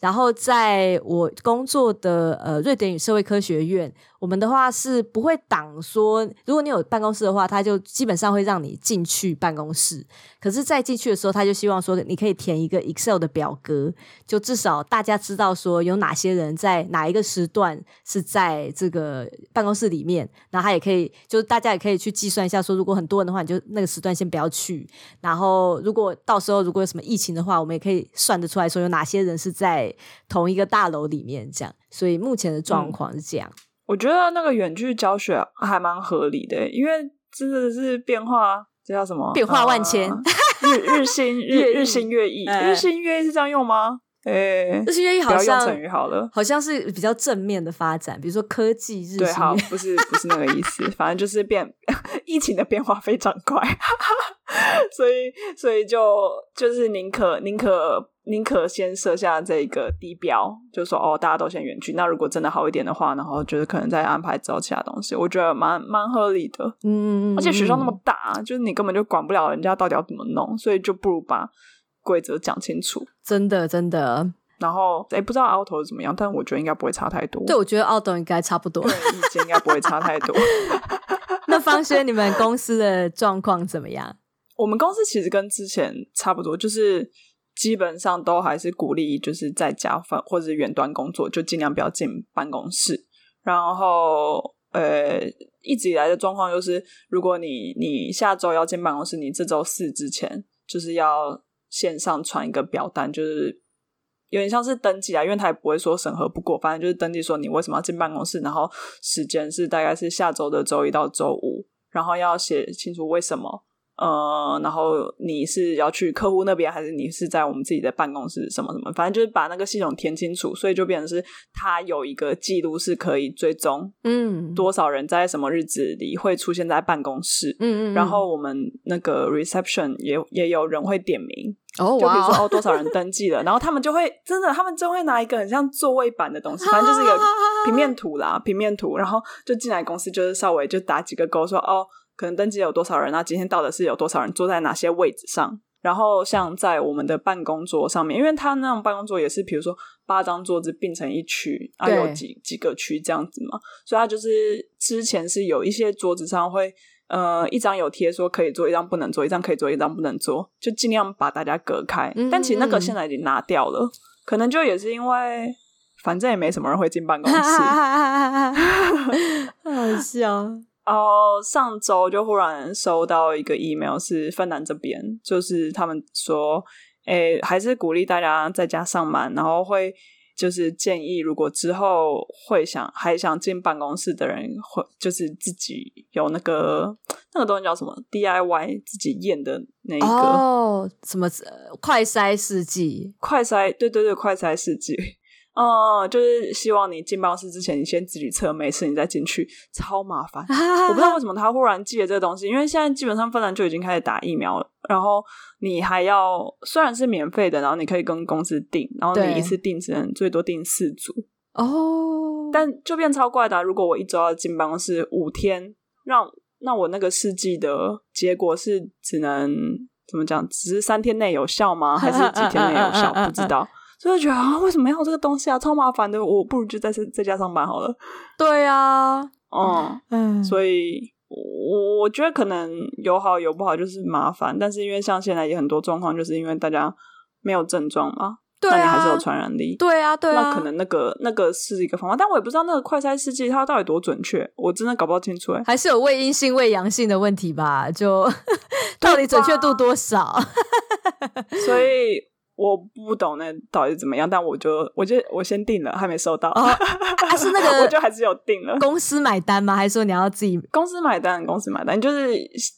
然后在我工作的呃瑞典与社会科学院，我们的话是不会挡说，如果你有办公室的话，他就基本上会让你进去办公室。可是，在进去的时候，他就希望说你可以填一个 Excel 的表格，就至少大家知道说有哪些人在哪一个时段是在这个办公室里面。然后他也可以，就是大家也可以去计算一下，说如果很多人的话，你就那个时段先不要去。然后，如果到时候如果有什么疫情的话，我们也可以算得出来说有哪些人是在同一个大楼里面这样。所以目前的状况是这样。我觉得那个远距教学还蛮合理的，因为真的是变化。这叫什么？变化万千，啊、日日新 日日新月异，日新月异是这样用吗？诶，日新月异好像成语好了，好像是比较正面的发展，比如说科技日新月。对，好，不是不是那个意思，反正就是变 疫情的变化非常快，所以所以就就是宁可宁可。宁可先设下这个低标，就说哦，大家都先远距。那如果真的好一点的话，然后觉得可能再安排之后其他东西，我觉得蛮蛮合理的。嗯，而且学校那么大，就是你根本就管不了人家到底要怎么弄，所以就不如把规则讲清楚。真的，真的。然后，哎，不知道 Auto 怎么样，但我觉得应该不会差太多。对，我觉得 Auto 应该差不多，对，意见应该不会差太多。那方轩，你们公司的状况怎么样？我们公司其实跟之前差不多，就是。基本上都还是鼓励，就是在家分或者远端工作，就尽量不要进办公室。然后，呃，一直以来的状况就是，如果你你下周要进办公室，你这周四之前就是要线上传一个表单，就是有点像是登记啊，因为他也不会说审核不过，反正就是登记说你为什么要进办公室，然后时间是大概是下周的周一到周五，然后要写清楚为什么。呃，然后你是要去客户那边，还是你是在我们自己的办公室？什么什么，反正就是把那个系统填清楚，所以就变成是它有一个记录是可以追踪，嗯，多少人在什么日子里会出现在办公室，嗯嗯，然后我们那个 reception 也也有人会点名，哦，就比如说哦，多少人登记了，然后他们就会真的，他们就会拿一个很像座位板的东西，反正就是一个平面图啦，平面图，然后就进来公司就是稍微就打几个勾说哦。可能登记有多少人啊？今天到的是有多少人坐在哪些位置上？然后像在我们的办公桌上面，因为他那种办公桌也是，比如说八张桌子并成一区，啊，有几几个区这样子嘛，所以他就是之前是有一些桌子上会，呃，一张有贴说可以坐，一张不能坐，一张可以坐，一张不能坐，就尽量把大家隔开。嗯嗯，但其实那个现在已经拿掉了，可能就也是因为反正也没什么人会进办公室，好笑。然后上周就忽然收到一个 email，是芬兰这边，就是他们说，诶，还是鼓励大家在家上班，然后会就是建议，如果之后会想还想进办公室的人，会就是自己有那个那个东西叫什么？DIY 自己验的那一个哦，什么快筛试剂，快筛，对对对，快筛试剂。哦，就是希望你进办公室之前，你先自己测没事，你再进去，超麻烦。我不知道为什么他忽然寄了这个东西，因为现在基本上芬兰就已经开始打疫苗了，然后你还要虽然是免费的，然后你可以跟公司订，然后你一次订只能最多订四组哦，但就变超怪的啊。如果我一周要进办公室五天，让那我那个试剂的结果是只能怎么讲？只是三天内有效吗？还是几天内有效？不知道。所以觉得啊，为什么要有这个东西啊？超麻烦的，我不如就在在家上班好了。对啊，嗯嗯，所以我我觉得可能有好有不好，就是麻烦。但是因为像现在也很多状况，就是因为大家没有症状嘛，对啊，那你还是有传染力。对啊，对啊，那可能那个那个是一个方法，但我也不知道那个快筛试剂它到底多准确，我真的搞不清楚哎。还是有未阴性、未阳性的问题吧？就 到底准确度多少？所以。我不懂那到底怎么样，但我就我就我先订了，还没收到。啊、是那个，我就还是有订了。公司买单吗？还是说你要自己？公司买单，公司买单，就是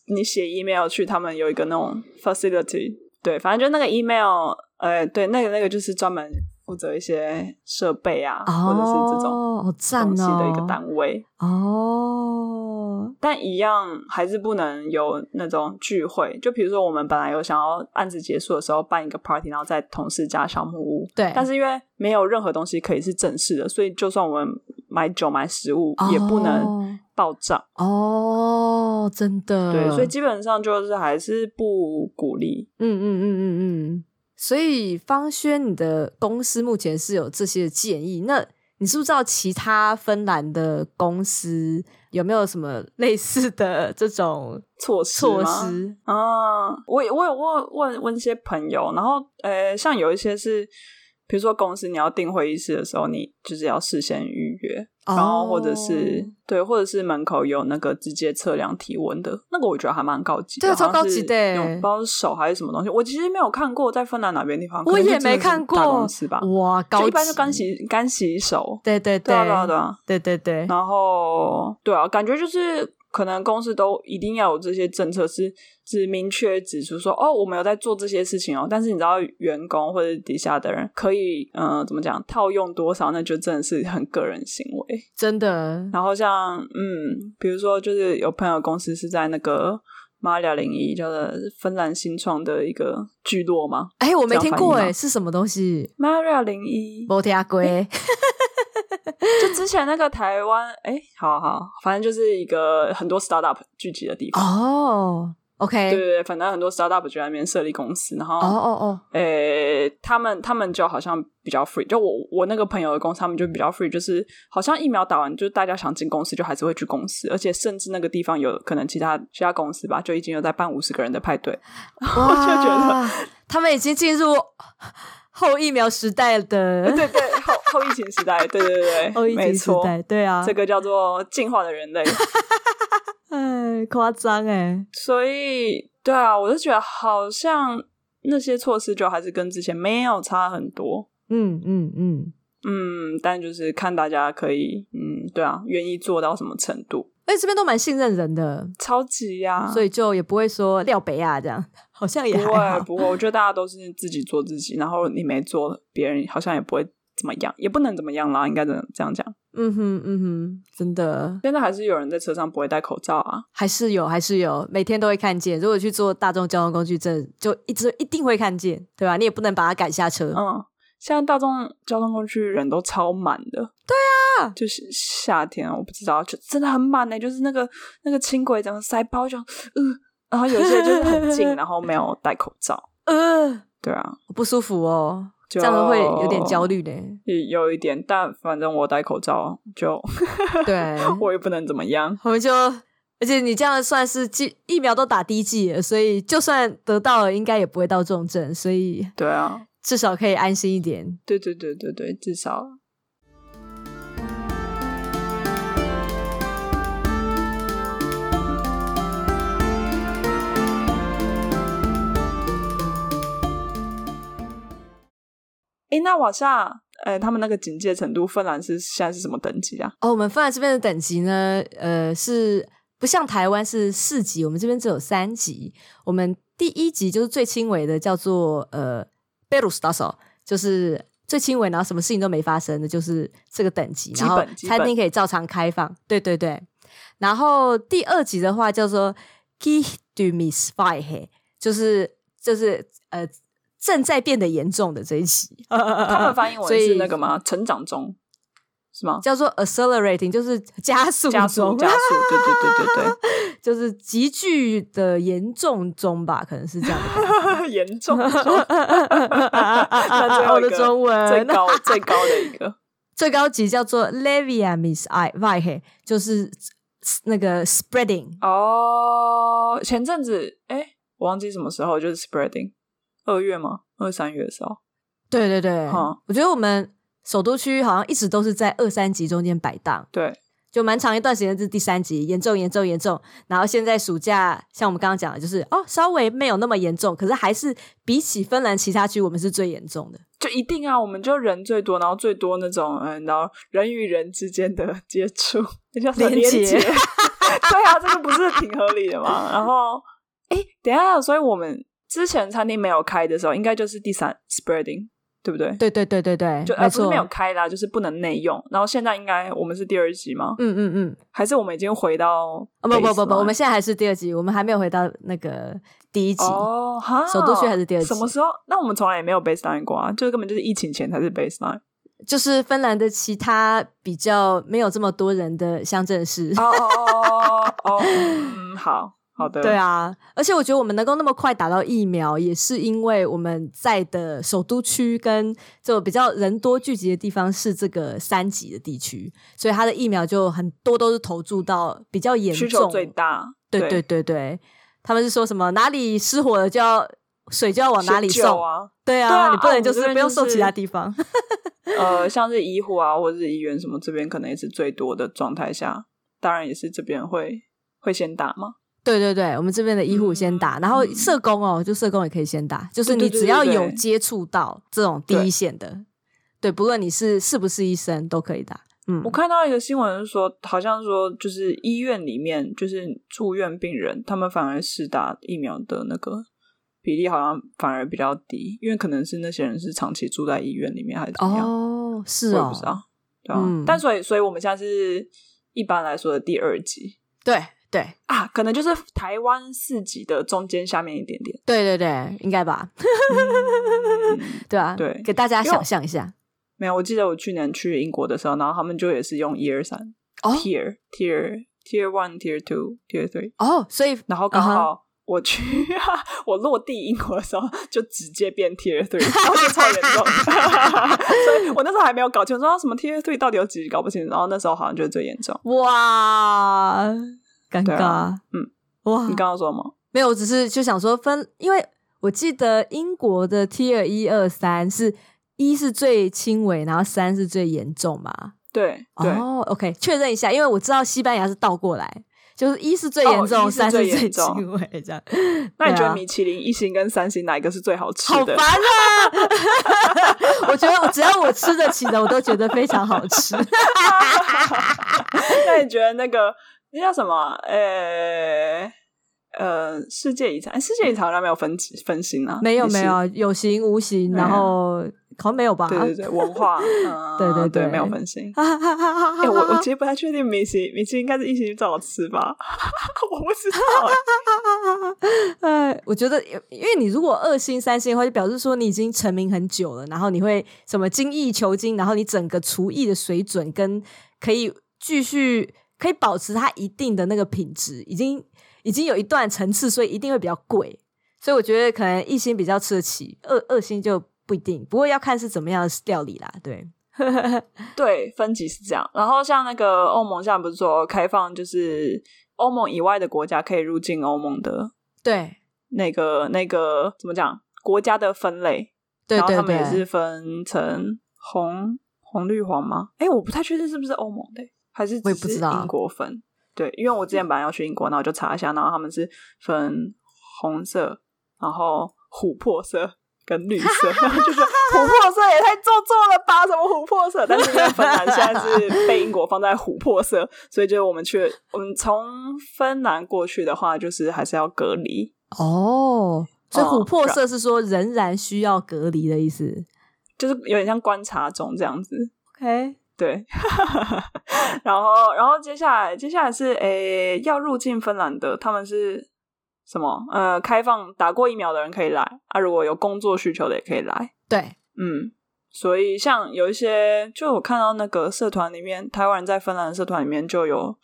你写 email 去，他们有一个那种 facility，对，反正就那个 email，呃，对，那个那个就是专门。负责一些设备啊，或者是这种东西的一个单位哦，但一样还是不能有那种聚会。就比如说，我们本来有想要案子结束的时候办一个 party，然后在同事家小木屋。对，但是因为没有任何东西可以是正式的，所以就算我们买酒买食物，也不能报账哦。真的，对，所以基本上就是还是不鼓励。嗯嗯嗯嗯嗯。所以方轩，你的公司目前是有这些建议。那你是不是知道其他芬兰的公司有没有什么 类似的这种 措施？措施啊，我我有问问问一些朋友，然后呃，像有一些是。比如说公司你要订会议室的时候，你就是要事先预约，然后或者是、oh. 对，或者是门口有那个直接测量体温的那个，我觉得还蛮高级的，对，超高级的，不知道是手还是什么东西。我其实没有看过在芬兰哪边地方，我也没看过。大公司吧？哇，高级，一般就干洗干洗手，对对对，对啊对啊对啊，对对对。然后对啊，感觉就是。可能公司都一定要有这些政策，是指明确指出说，哦，我们有在做这些事情哦。但是你知道，员工或者底下的人可以，嗯、呃，怎么讲，套用多少，那就真的是很个人行为，真的。然后像，嗯，比如说，就是有朋友公司是在那个马雅零一，叫做芬兰新创的一个聚落吗？哎、欸，我没听过，哎，是什么东西？马雅零一，没听过。就之前那个台湾，哎、欸，好好，反正就是一个很多 startup 聚集的地方哦。Oh, OK，对对对，反正很多 startup 就在那边设立公司，然后哦哦哦，诶、欸，他们他们就好像比较 free，就我我那个朋友的公司，他们就比较 free，就是好像疫苗打完，就大家想进公司就还是会去公司，而且甚至那个地方有可能其他其他公司吧，就已经有在办五十个人的派对，我就觉得他们已经进入。后疫苗时代的，对对，后 后疫情时代，对对对，后疫情时代，对啊，这个叫做进化的人类，哎，夸张哎，所以对啊，我就觉得好像那些措施就还是跟之前没有差很多，嗯嗯嗯。嗯，但就是看大家可以，嗯，对啊，愿意做到什么程度。哎，这边都蛮信任人的，超级呀、啊，所以就也不会说廖北啊这样，好像也不会，不会。我觉得大家都是自己做自己，然后你没做，别人好像也不会怎么样，也不能怎么样啦，应该怎这样讲。嗯哼，嗯哼，真的。现在还是有人在车上不会戴口罩啊，还是有，还是有，每天都会看见。如果去坐大众交通工具，这就一直一定会看见，对吧？你也不能把他赶下车。嗯，现在大众交通工具人都超满的。对啊。就是夏天，我不知道，就真的很满呢。就是那个那个轻轨，怎么塞包就，嗯、呃，然后有些就是很近，然后没有戴口罩。呃，对啊，不舒服哦，这样会有点焦虑的。有一点，但反正我戴口罩，就对我也不能怎么样。我们就，而且你这样算是疫疫苗都打第一剂了，所以就算得到了，应该也不会到重症，所以对啊，至少可以安心一点。对对对对对，至少。哎，那往下，呃，他们那个警戒程度，芬兰是现在是什么等级啊？哦，我们芬兰这边的等级呢，呃，是不像台湾是四级，我们这边只有三级。我们第一级就是最轻微的，叫做呃 Terus 到手就是最轻微，然后什么事情都没发生的，就是这个等级。然后餐厅可以照常开放。对对对。然后第二集的话叫做 “key to misfire”，就是就是呃。正在变得严重的这一集，他们翻译为是那个吗？成长中是吗？叫做 accelerating，就是加速加速加速，对对对对对，就是急剧的严重中吧，可能是这样的 严重最后的中文。最高最高的一个。最高级叫做 leviämisvaihe，就是那个 spreading。哦，前阵子哎，我忘记什么时候，就是 spreading。二月吗？二三月的时候，对对对，哈我觉得我们首都区好像一直都是在二三级中间摆荡，对，就蛮长一段时间是第三级，严重严重严重，然后现在暑假像我们刚刚讲的，就是哦稍微没有那么严重，可是还是比起芬兰其他区，我们是最严重的，就一定啊，我们就人最多，然后最多那种嗯，然后人与人之间的接触，那叫连接？对啊，这个不是挺合理的吗？然后，哎，等一下，所以我们。之前餐厅没有开的时候，应该就是第三 spreading，对不对？对对对对对，就而不是没有开啦，就是不能内用。然后现在应该我们是第二集吗？嗯嗯嗯，还是我们已经回到？不不不不，我们现在还是第二集，我们还没有回到那个第一集哦。哈，首都区还是第二集？什么时候？那我们从来也没有 baseline 过啊，就是根本就是疫情前才是 baseline。就是芬兰的其他比较没有这么多人的乡镇市。哦哦哦，嗯，好。好的，对啊，而且我觉得我们能够那么快打到疫苗，也是因为我们在的首都区跟就比较人多聚集的地方是这个三级的地区，所以它的疫苗就很多都是投注到比较严重，需求最大。对对对对，他们是说什么哪里失火了就要水就要往哪里送啊？对啊，对啊，你不能就是不用送其他地方。呃，像是医护啊，或者是医院什么这边可能也是最多的状态下，当然也是这边会会先打嘛。对对对，我们这边的医护先打，嗯、然后社工哦，就社工也可以先打，就是你只要有接触到这种第一线的，对，不论你是是不是医生都可以打。嗯，我看到一个新闻是说，好像说就是医院里面就是住院病人，他们反而是打疫苗的那个比例好像反而比较低，因为可能是那些人是长期住在医院里面还是怎么样？哦，是哦，不知道，对啊。嗯、但所以所以我们现在是一般来说的第二级，对。对啊，可能就是台湾四级的中间下面一点点。对对对，应该吧？嗯、对啊，对，给大家想象一下。没有，我记得我去年去英国的时候，然后他们就也是用一二三，tier tier tier one tier two tier three。哦，所以然后刚好我去、uh huh. 我落地英国的时候，就直接变 tier three，然后就超严重。所以我那时候还没有搞清楚说什么 tier three 到底有几，搞不清楚。然后那时候好像就是最严重。哇！尴尬，啊、嗯，哇！你刚刚说什么？没有，我只是就想说分，因为我记得英国的 Tier 一二三是一是最轻微，然后三是最严重嘛。对，哦，OK，确认一下，因为我知道西班牙是倒过来，就是一是最严重，三、哦、是最轻微这样。那你觉得米其林一星跟三星哪一个是最好吃的？好烦啊！我觉得我只要我吃得起的，我都觉得非常好吃。那你觉得那个？那叫什么？呃、欸、呃，世界遗产，世界遗产好像没有分分型啊，没有没有，有形无形，然后好像没有吧？对对对，文化，嗯、对对对，没有分型。欸、我我其实不太确定米奇米奇应该是一星最好吃吧？我不知道、欸。哎，我觉得，因为你如果二星三星的话，就表示说你已经成名很久了，然后你会什么精益求精，然后你整个厨艺的水准跟可以继续。可以保持它一定的那个品质，已经已经有一段层次，所以一定会比较贵。所以我觉得可能一星比较吃得起，二二星就不一定。不过要看是怎么样的料理啦，对。对，分级是这样。然后像那个欧盟，现在不是说开放，就是欧盟以外的国家可以入境欧盟的。对，那个那个怎么讲？国家的分类，对对对，然后他们也是分成红、红、绿、黄吗？哎，我不太确定是不是欧盟的，还是我也不知道英国分？对，因为我之前本来要去英国，然后就查一下，然后他们是分红色，然后琥珀色。跟绿色，然后就是 琥珀色也太做作了吧？什么琥珀色？但是因为芬兰现在是被英国放在琥珀色，所以就是我们去，我们从芬兰过去的话，就是还是要隔离哦。所以琥珀色是说仍然需要隔离的意思，就是有点像观察中这样子。OK，对。然后，然后接下来，接下来是诶要入境芬兰的，他们是。什么？呃，开放打过疫苗的人可以来啊，如果有工作需求的也可以来。对，嗯，所以像有一些，就我看到那个社团里面，台湾人在芬兰的社团里面就有，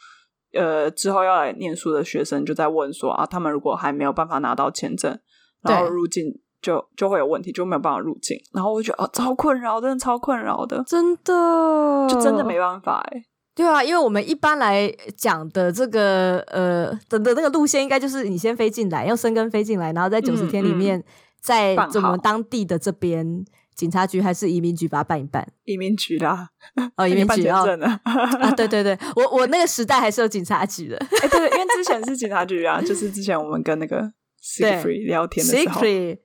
呃，之后要来念书的学生就在问说啊，他们如果还没有办法拿到签证，然后入境就就会有问题，就没有办法入境。然后我就觉得哦，超困扰，真的超困扰的，真的，就真的没办法哎。对啊，因为我们一般来讲的这个呃的的那个路线，应该就是你先飞进来，用生根飞进来，然后在九十天里面，嗯嗯、在我们当地的这边警察局还是移民局把它办一办。移民局啦，哦，移民局哦，啊，对对对，我我那个时代还是有警察局的，哎，对，因为之前是警察局啊，就是之前我们跟那个 Secret 聊天的时候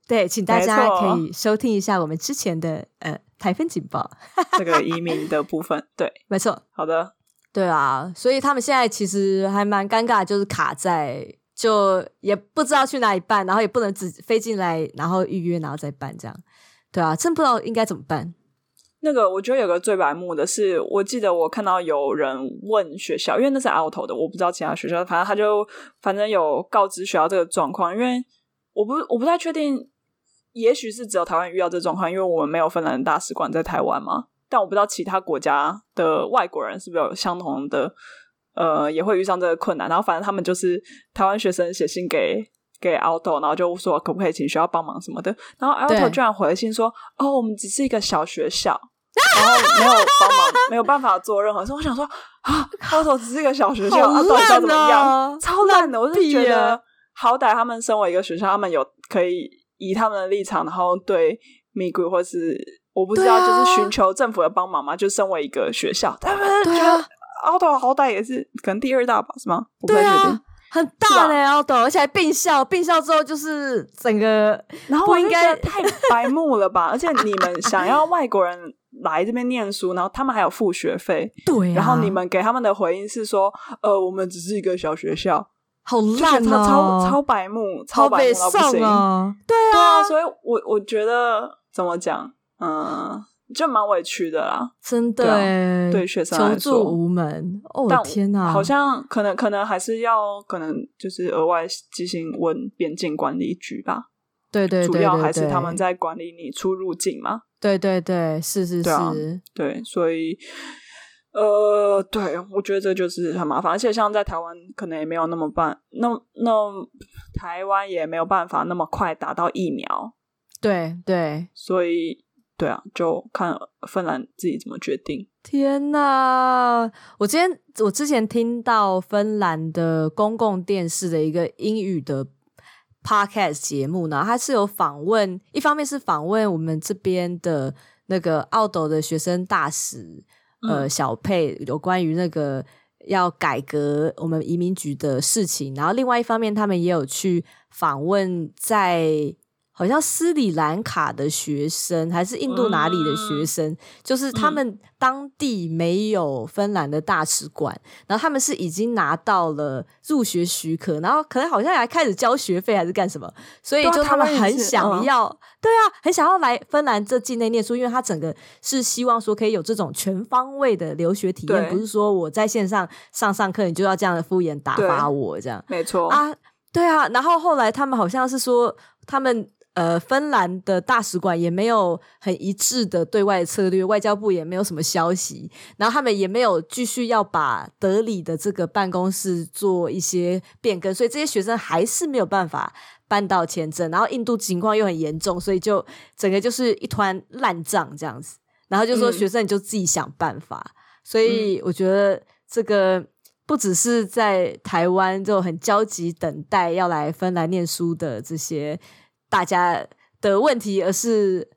对，请大家可以收听一下我们之前的呃台风警报，这个移民的部分，对，没错，好的。对啊，所以他们现在其实还蛮尴尬，就是卡在就也不知道去哪里办，然后也不能只飞进来，然后预约然后再办这样。对啊，真不知道应该怎么办。那个我觉得有个最白目的是，我记得我看到有人问学校，因为那是 auto 的，我不知道其他学校，反正他就反正有告知学校这个状况，因为我不我不太确定，也许是只有台湾遇到这状况，因为我们没有芬兰大使馆在台湾嘛。但我不知道其他国家的外国人是不是有相同的，呃，也会遇上这个困难。然后反正他们就是台湾学生写信给给 Aalto，然后就说可不可以请学校帮忙什么的。然后 Aalto 居然回信说：“哦，我们只是一个小学校，然后没有帮忙，没有办法做任何事。”我想说啊，Aalto 只是一个小学校，啊，到底要怎么样？超烂的！我是觉得，好歹他们身为一个学校，他们有可以以他们的立场，然后对 Migrant 或是。我不知道，就是寻求政府的帮忙嘛？啊、就身为一个学校，他们觉得 Aalto 好歹也是可能第二大吧？是吗？对啊，很大嘞 Aalto，而且还并校，并校之后就是整个，然后不应该太白目了吧？而且你们想要外国人来这边念书，然后他们还有付学费，对、啊，然后你们给他们的回应是说，呃，我们只是一个小学校，好烂啊，超超白目，超白目到不行啊！对啊，对啊，所以我我觉得怎么讲？嗯，就蛮委屈的啦，真的，对，对学生求助无门。哦，但天哪，好像可能可能还是要可能就是额外进行问边境管理局吧。对对，对，对，对，主要还是他们在管理你出入境嘛。对对对，是是是，对，啊、对，所以呃，对，我觉得这就是很麻烦，而且像在台湾，可能也没有那么办，那那台湾也没有办法那么快打到疫苗。对对，所以。对啊，就看芬兰自己怎么决定。天哪！我今天我之前听到芬兰的公共电视的一个英语的 podcast 节目呢，它是有访问，一方面是访问我们这边的那个澳斗的学生大使，呃，小佩有关于那个要改革我们移民局的事情，然后另外一方面，他们也有去访问在。好像斯里兰卡的学生还是印度哪里的学生，嗯、就是他们当地没有芬兰的大使馆，嗯、然后他们是已经拿到了入学许可，然后可能好像还开始交学费还是干什么，所以就他们很想要，对啊，很想要来芬兰这境内念书，因为他整个是希望说可以有这种全方位的留学体验，不是说我在线上上上课，你就要这样的敷衍打发我这样，没错。啊，对啊，然后后来他们好像是说他们。呃，芬兰的大使馆也没有很一致的对外策略，外交部也没有什么消息，然后他们也没有继续要把德里的这个办公室做一些变更，所以这些学生还是没有办法办到签证。然后印度情况又很严重，所以就整个就是一团烂账这样子。然后就说学生你就自己想办法。嗯、所以我觉得这个不只是在台湾就很焦急等待要来芬兰念书的这些。大家的问题，而是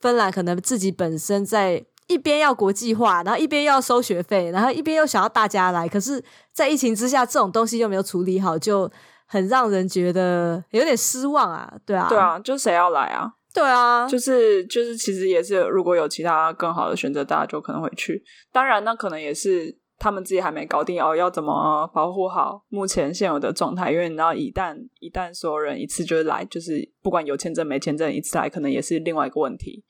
芬兰可能自己本身在一边要国际化，然后一边要收学费，然后一边又想要大家来，可是，在疫情之下，这种东西又没有处理好，就很让人觉得有点失望啊！对啊，对啊，就谁要来啊？对啊，就是就是，其实也是，如果有其他更好的选择，大家就可能会去。当然，那可能也是。他们自己还没搞定哦，要怎么保护好目前现有的状态？因为你知道，一旦一旦所有人一次就是来，就是不管有签证没签证，一次来可能也是另外一个问题。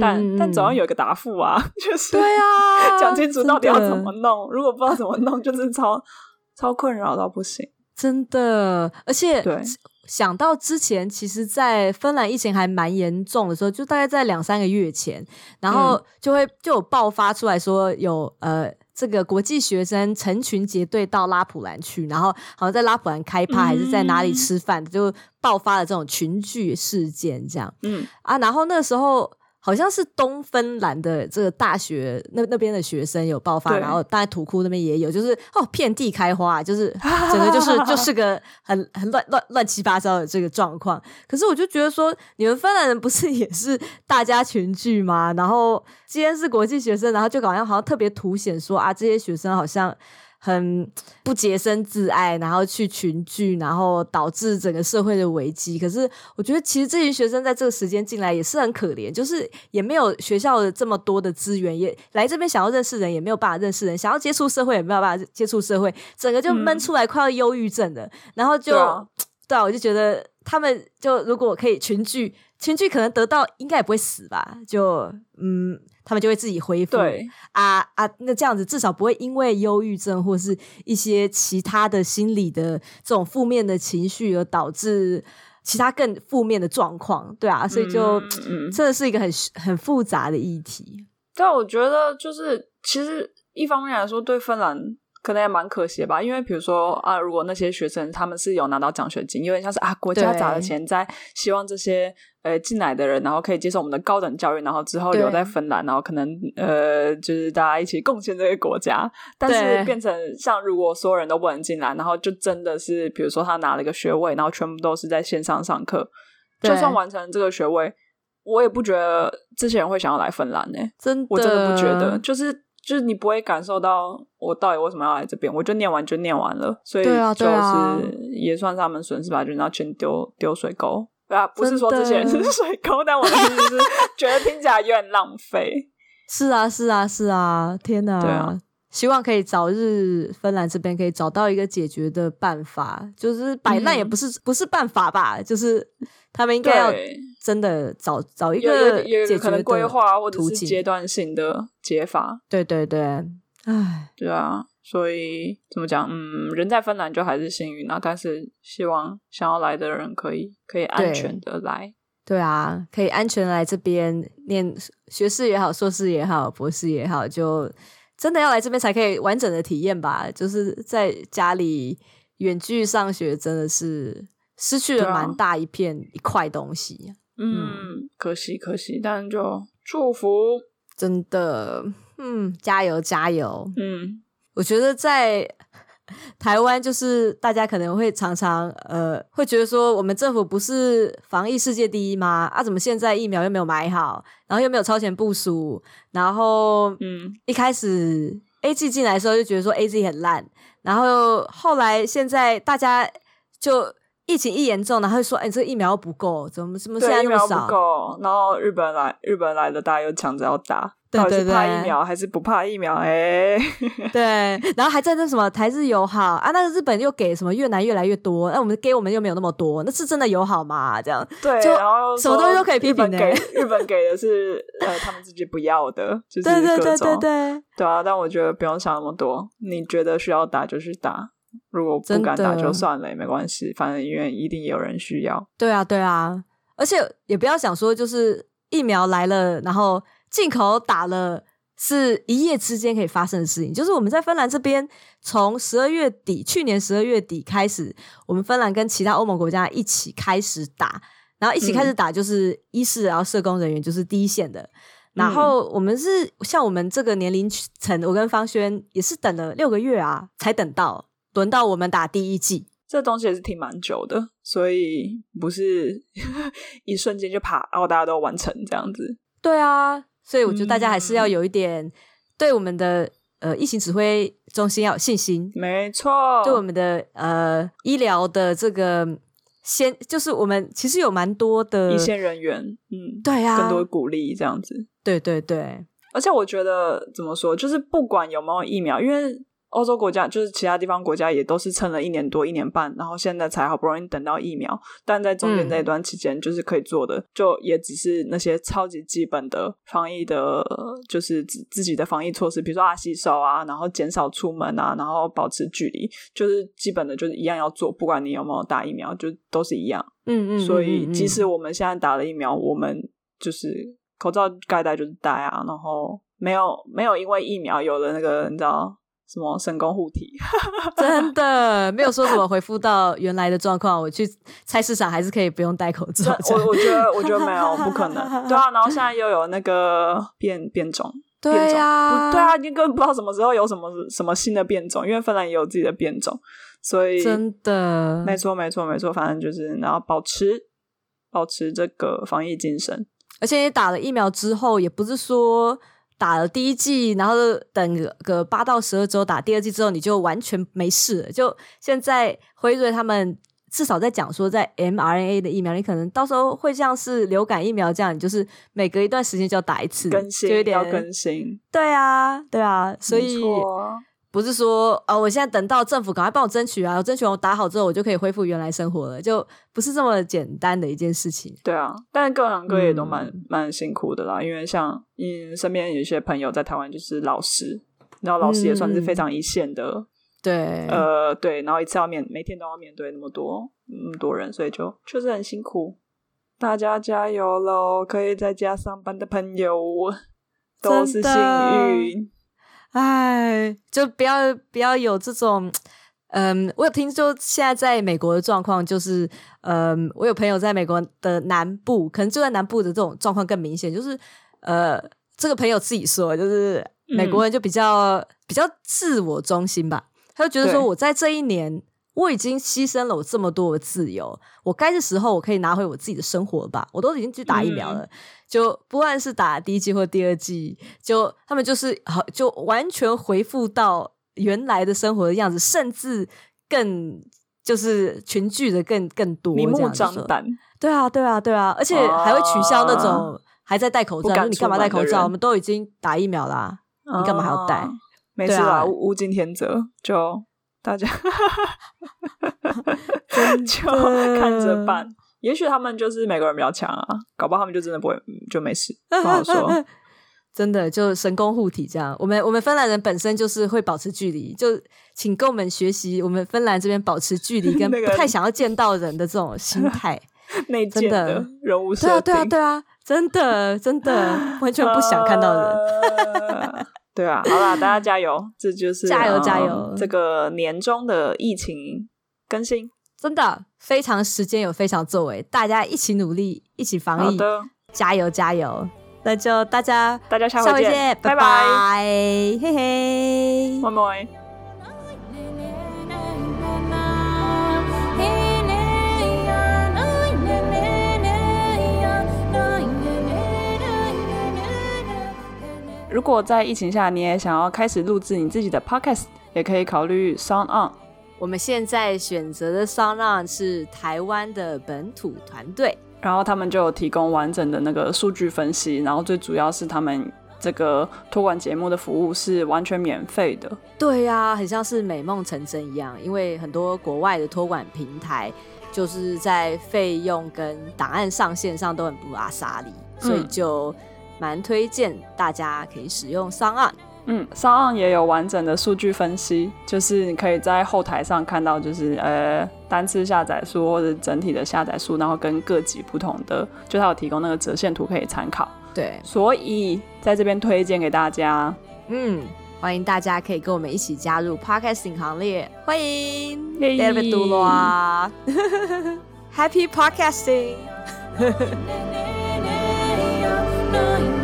但、嗯、但总要有一个答复啊，就是对啊，讲清楚到底要怎么弄。如果不知道怎么弄，就是超超困扰到不行，真的。而且对，想到之前，其实，在芬兰疫情还蛮严重的时候，就大概在两三个月前，然后就会就有爆发出来说有呃。这个国际学生成群结队到拉普兰去，然后好像在拉普兰开趴，还是在哪里吃饭，嗯、就爆发了这种群聚事件，这样。嗯啊，然后那个时候。好像是东芬兰的这个大学那那边的学生有爆发，然后大概土库那边也有，就是哦遍地开花，就是 整个就是就是个很很乱乱乱七八糟的这个状况。可是我就觉得说，你们芬兰人不是也是大家群聚吗？然后既然是国际学生，然后就好像好像特别凸显说啊，这些学生好像。很不洁身自爱，然后去群聚，然后导致整个社会的危机。可是我觉得，其实这群学生在这个时间进来也是很可怜，就是也没有学校的这么多的资源，也来这边想要认识人，也没有办法认识人；想要接触社会，也没有办法接触社会，整个就闷出来，快要忧郁症了。嗯、然后就 对啊，我就觉得他们就如果可以群聚。群聚可能得到应该也不会死吧？就嗯，他们就会自己恢复。对啊啊，那这样子至少不会因为忧郁症或是一些其他的心理的这种负面的情绪而导致其他更负面的状况。对啊，所以就、嗯、真的是一个很很复杂的议题。但我觉得就是其实一方面来说，对芬兰。可能也蛮可惜吧，因为比如说啊，如果那些学生他们是有拿到奖学金，因为像是啊，国家砸了钱在希望这些呃进来的人，然后可以接受我们的高等教育，然后之后留在芬兰，然后可能呃就是大家一起贡献这个国家。但是变成像如果所有人都不能进来，然后就真的是比如说他拿了一个学位，然后全部都是在线上上课，就算完成这个学位，我也不觉得这些人会想要来芬兰呢、欸。真的，我真的不觉得，就是。就是你不会感受到我到底为什么要来这边，我就念完就念完了，所以就是也算是他们损失吧，就拿钱丢丢水沟。对啊，不是说这些人是水沟，但我的意思是 觉得听起来有点浪费。是啊，是啊，是啊！天哪，对啊，希望可以早日芬兰这边可以找到一个解决的办法，就是摆烂也不是、嗯、不是办法吧，就是他们应该要。真的找找一个解决可能规划或者是阶段性的解法。对对对，唉，对啊，所以怎么讲？嗯，人在芬兰就还是幸运啊，但是希望想要来的人可以可以安全的来。对，对啊，可以安全来这边念学士也好，硕士也好，博士也好，就真的要来这边才可以完整的体验吧。就是在家里远距上学，真的是失去了蛮大一片一块东西。嗯，可惜可惜，但就祝福，真的，嗯，加油加油，嗯，我觉得在 台湾，就是大家可能会常常呃，会觉得说，我们政府不是防疫世界第一吗？啊，怎么现在疫苗又没有买好，然后又没有超前部署，然后嗯，一开始 A G 进来的时候就觉得说 A G 很烂，然后后来现在大家就。疫情一严重，然后就说：“哎、欸，这个疫苗不够，怎么怎么现在那么少？”疫苗不够，然后日本来，日本来的大家又抢着要打，对对对，到底是怕疫苗还是不怕疫苗？哎，对，然后还在那什么台日友好啊，那个日本又给什么越南越来越多，那我们给我们又没有那么多，那是真的友好吗？这样对，就然后什么东西都可以批评的。给日本给的是呃他们自己不要的，就是对对对对对，对啊，但我觉得不用想那么多，你觉得需要打就去打。如果不敢打就算了，也没关系，反正医院一定有人需要。对啊，对啊，而且也不要想说，就是疫苗来了，然后进口打了，是一夜之间可以发生的事情。就是我们在芬兰这边，从十二月底，去年十二月底开始，我们芬兰跟其他欧盟国家一起开始打，然后一起开始打，就是医师，然后社工人员就是第一线的。然后我们是像我们这个年龄层，我跟方轩也是等了六个月啊，才等到轮到我们打第一季。这东西也是挺蛮久的，所以不是 一瞬间就爬，然后大家都完成这样子。对啊，所以我觉得大家还是要有一点对我们的、嗯、呃疫情指挥中心要有信心。没错，对我们的呃医疗的这个先，就是我们其实有蛮多的一线人员，嗯，对啊，更多鼓励这样子。对对对，而且我觉得怎么说，就是不管有没有疫苗，因为。欧洲国家就是其他地方国家也都是撑了一年多一年半，然后现在才好不容易等到疫苗，但在中间这一段期间，就是可以做的，嗯、就也只是那些超级基本的防疫的，就是自自己的防疫措施，比如说啊洗手啊，然后减少出门啊，然后保持距离，就是基本的，就是一样要做，不管你有没有打疫苗，就都是一样。嗯，嗯嗯。所以即使我们现在打了疫苗，我们就是口罩该戴就是戴啊，然后没有没有因为疫苗有了那个你知道。什么神功护体？真的没有说什么回复到原来的状况。我去菜市场还是可以不用戴口罩。我我觉得我觉得没有 不可能。对啊，然后现在又有那个变变种，对啊，对啊，你根本不知道什么时候有什么什么新的变种，因为芬兰也有自己的变种，所以真的没错没错没错，反正就是然后保持保持这个防疫精神，而且你打了疫苗之后，也不是说。打了第一剂，然后等个八到十二周打第二剂之后，你就完全没事了。就现在辉瑞他们至少在讲说，在 mRNA 的疫苗，你可能到时候会像是流感疫苗这样，你就是每隔一段时间就要打一次，更新，就有点要更新。对啊，对啊，所以。不是说啊、哦，我现在等到政府赶快帮我争取啊，我争取完我打好之后，我就可以恢复原来生活了，就不是这么简单的一件事情。对啊，但各行各业都蛮蛮、嗯、辛苦的啦，因为像嗯，身边有一些朋友在台湾就是老师，然后老师也算是非常一线的，嗯、对，呃，对，然后一次要面每天都要面对那么多那么多人，所以就确实很辛苦。大家加油喽！可以在家上班的朋友都是幸运。哎，就不要不要有这种，嗯，我有听说现在在美国的状况就是，嗯，我有朋友在美国的南部，可能就在南部的这种状况更明显，就是，呃，这个朋友自己说，就是美国人就比较、嗯、比较自我中心吧，他就觉得说我在这一年。我已经牺牲了我这么多的自由，我该是时候我可以拿回我自己的生活吧？我都已经去打疫苗了，嗯、就不管是打第一季或第二季，就他们就是好，就完全回复到原来的生活的样子，甚至更就是群聚的更更多，明目张胆。对啊，对啊，对啊，而且还会取消那种还在戴口罩，你干嘛戴口罩？我们都已经打疫苗啦、啊，你干嘛还要戴、啊？没事啊，物尽天择就。大家 就看着办，也许他们就是美国人比较强啊，搞不好他们就真的不会就没事，不好说。真的就神功护体这样，我们我们芬兰人本身就是会保持距离，就请跟我们学习，我们芬兰这边保持距离跟 不太想要见到人的这种心态，内建的人物设定，对啊对啊对啊，真的真的完全不想看到人。对啊，好啦，大家加油！这就是加油加油！这个年终的疫情更新，真的非常时间有非常作为，大家一起努力，一起防疫，加油加油！那就大家大家下回见，拜拜，拜拜嘿嘿，拜拜。如果在疫情下你也想要开始录制你自己的 podcast，也可以考虑 SoundOn。我们现在选择的 SoundOn 是台湾的本土团队，然后他们就有提供完整的那个数据分析，然后最主要是他们这个托管节目的服务是完全免费的。对呀、啊，很像是美梦成真一样，因为很多国外的托管平台就是在费用跟档案上线上都很不阿莎利，所以就。蛮推荐大家可以使用 SoundOn。嗯，上岸也有完整的数据分析，就是你可以在后台上看到，就是呃单次下载数或者整体的下载数，然后跟各级不同的，就它有提供那个折线图可以参考。对，所以在这边推荐给大家，嗯，欢迎大家可以跟我们一起加入 Podcasting 行列，欢迎 David 杜罗，Happy Podcasting。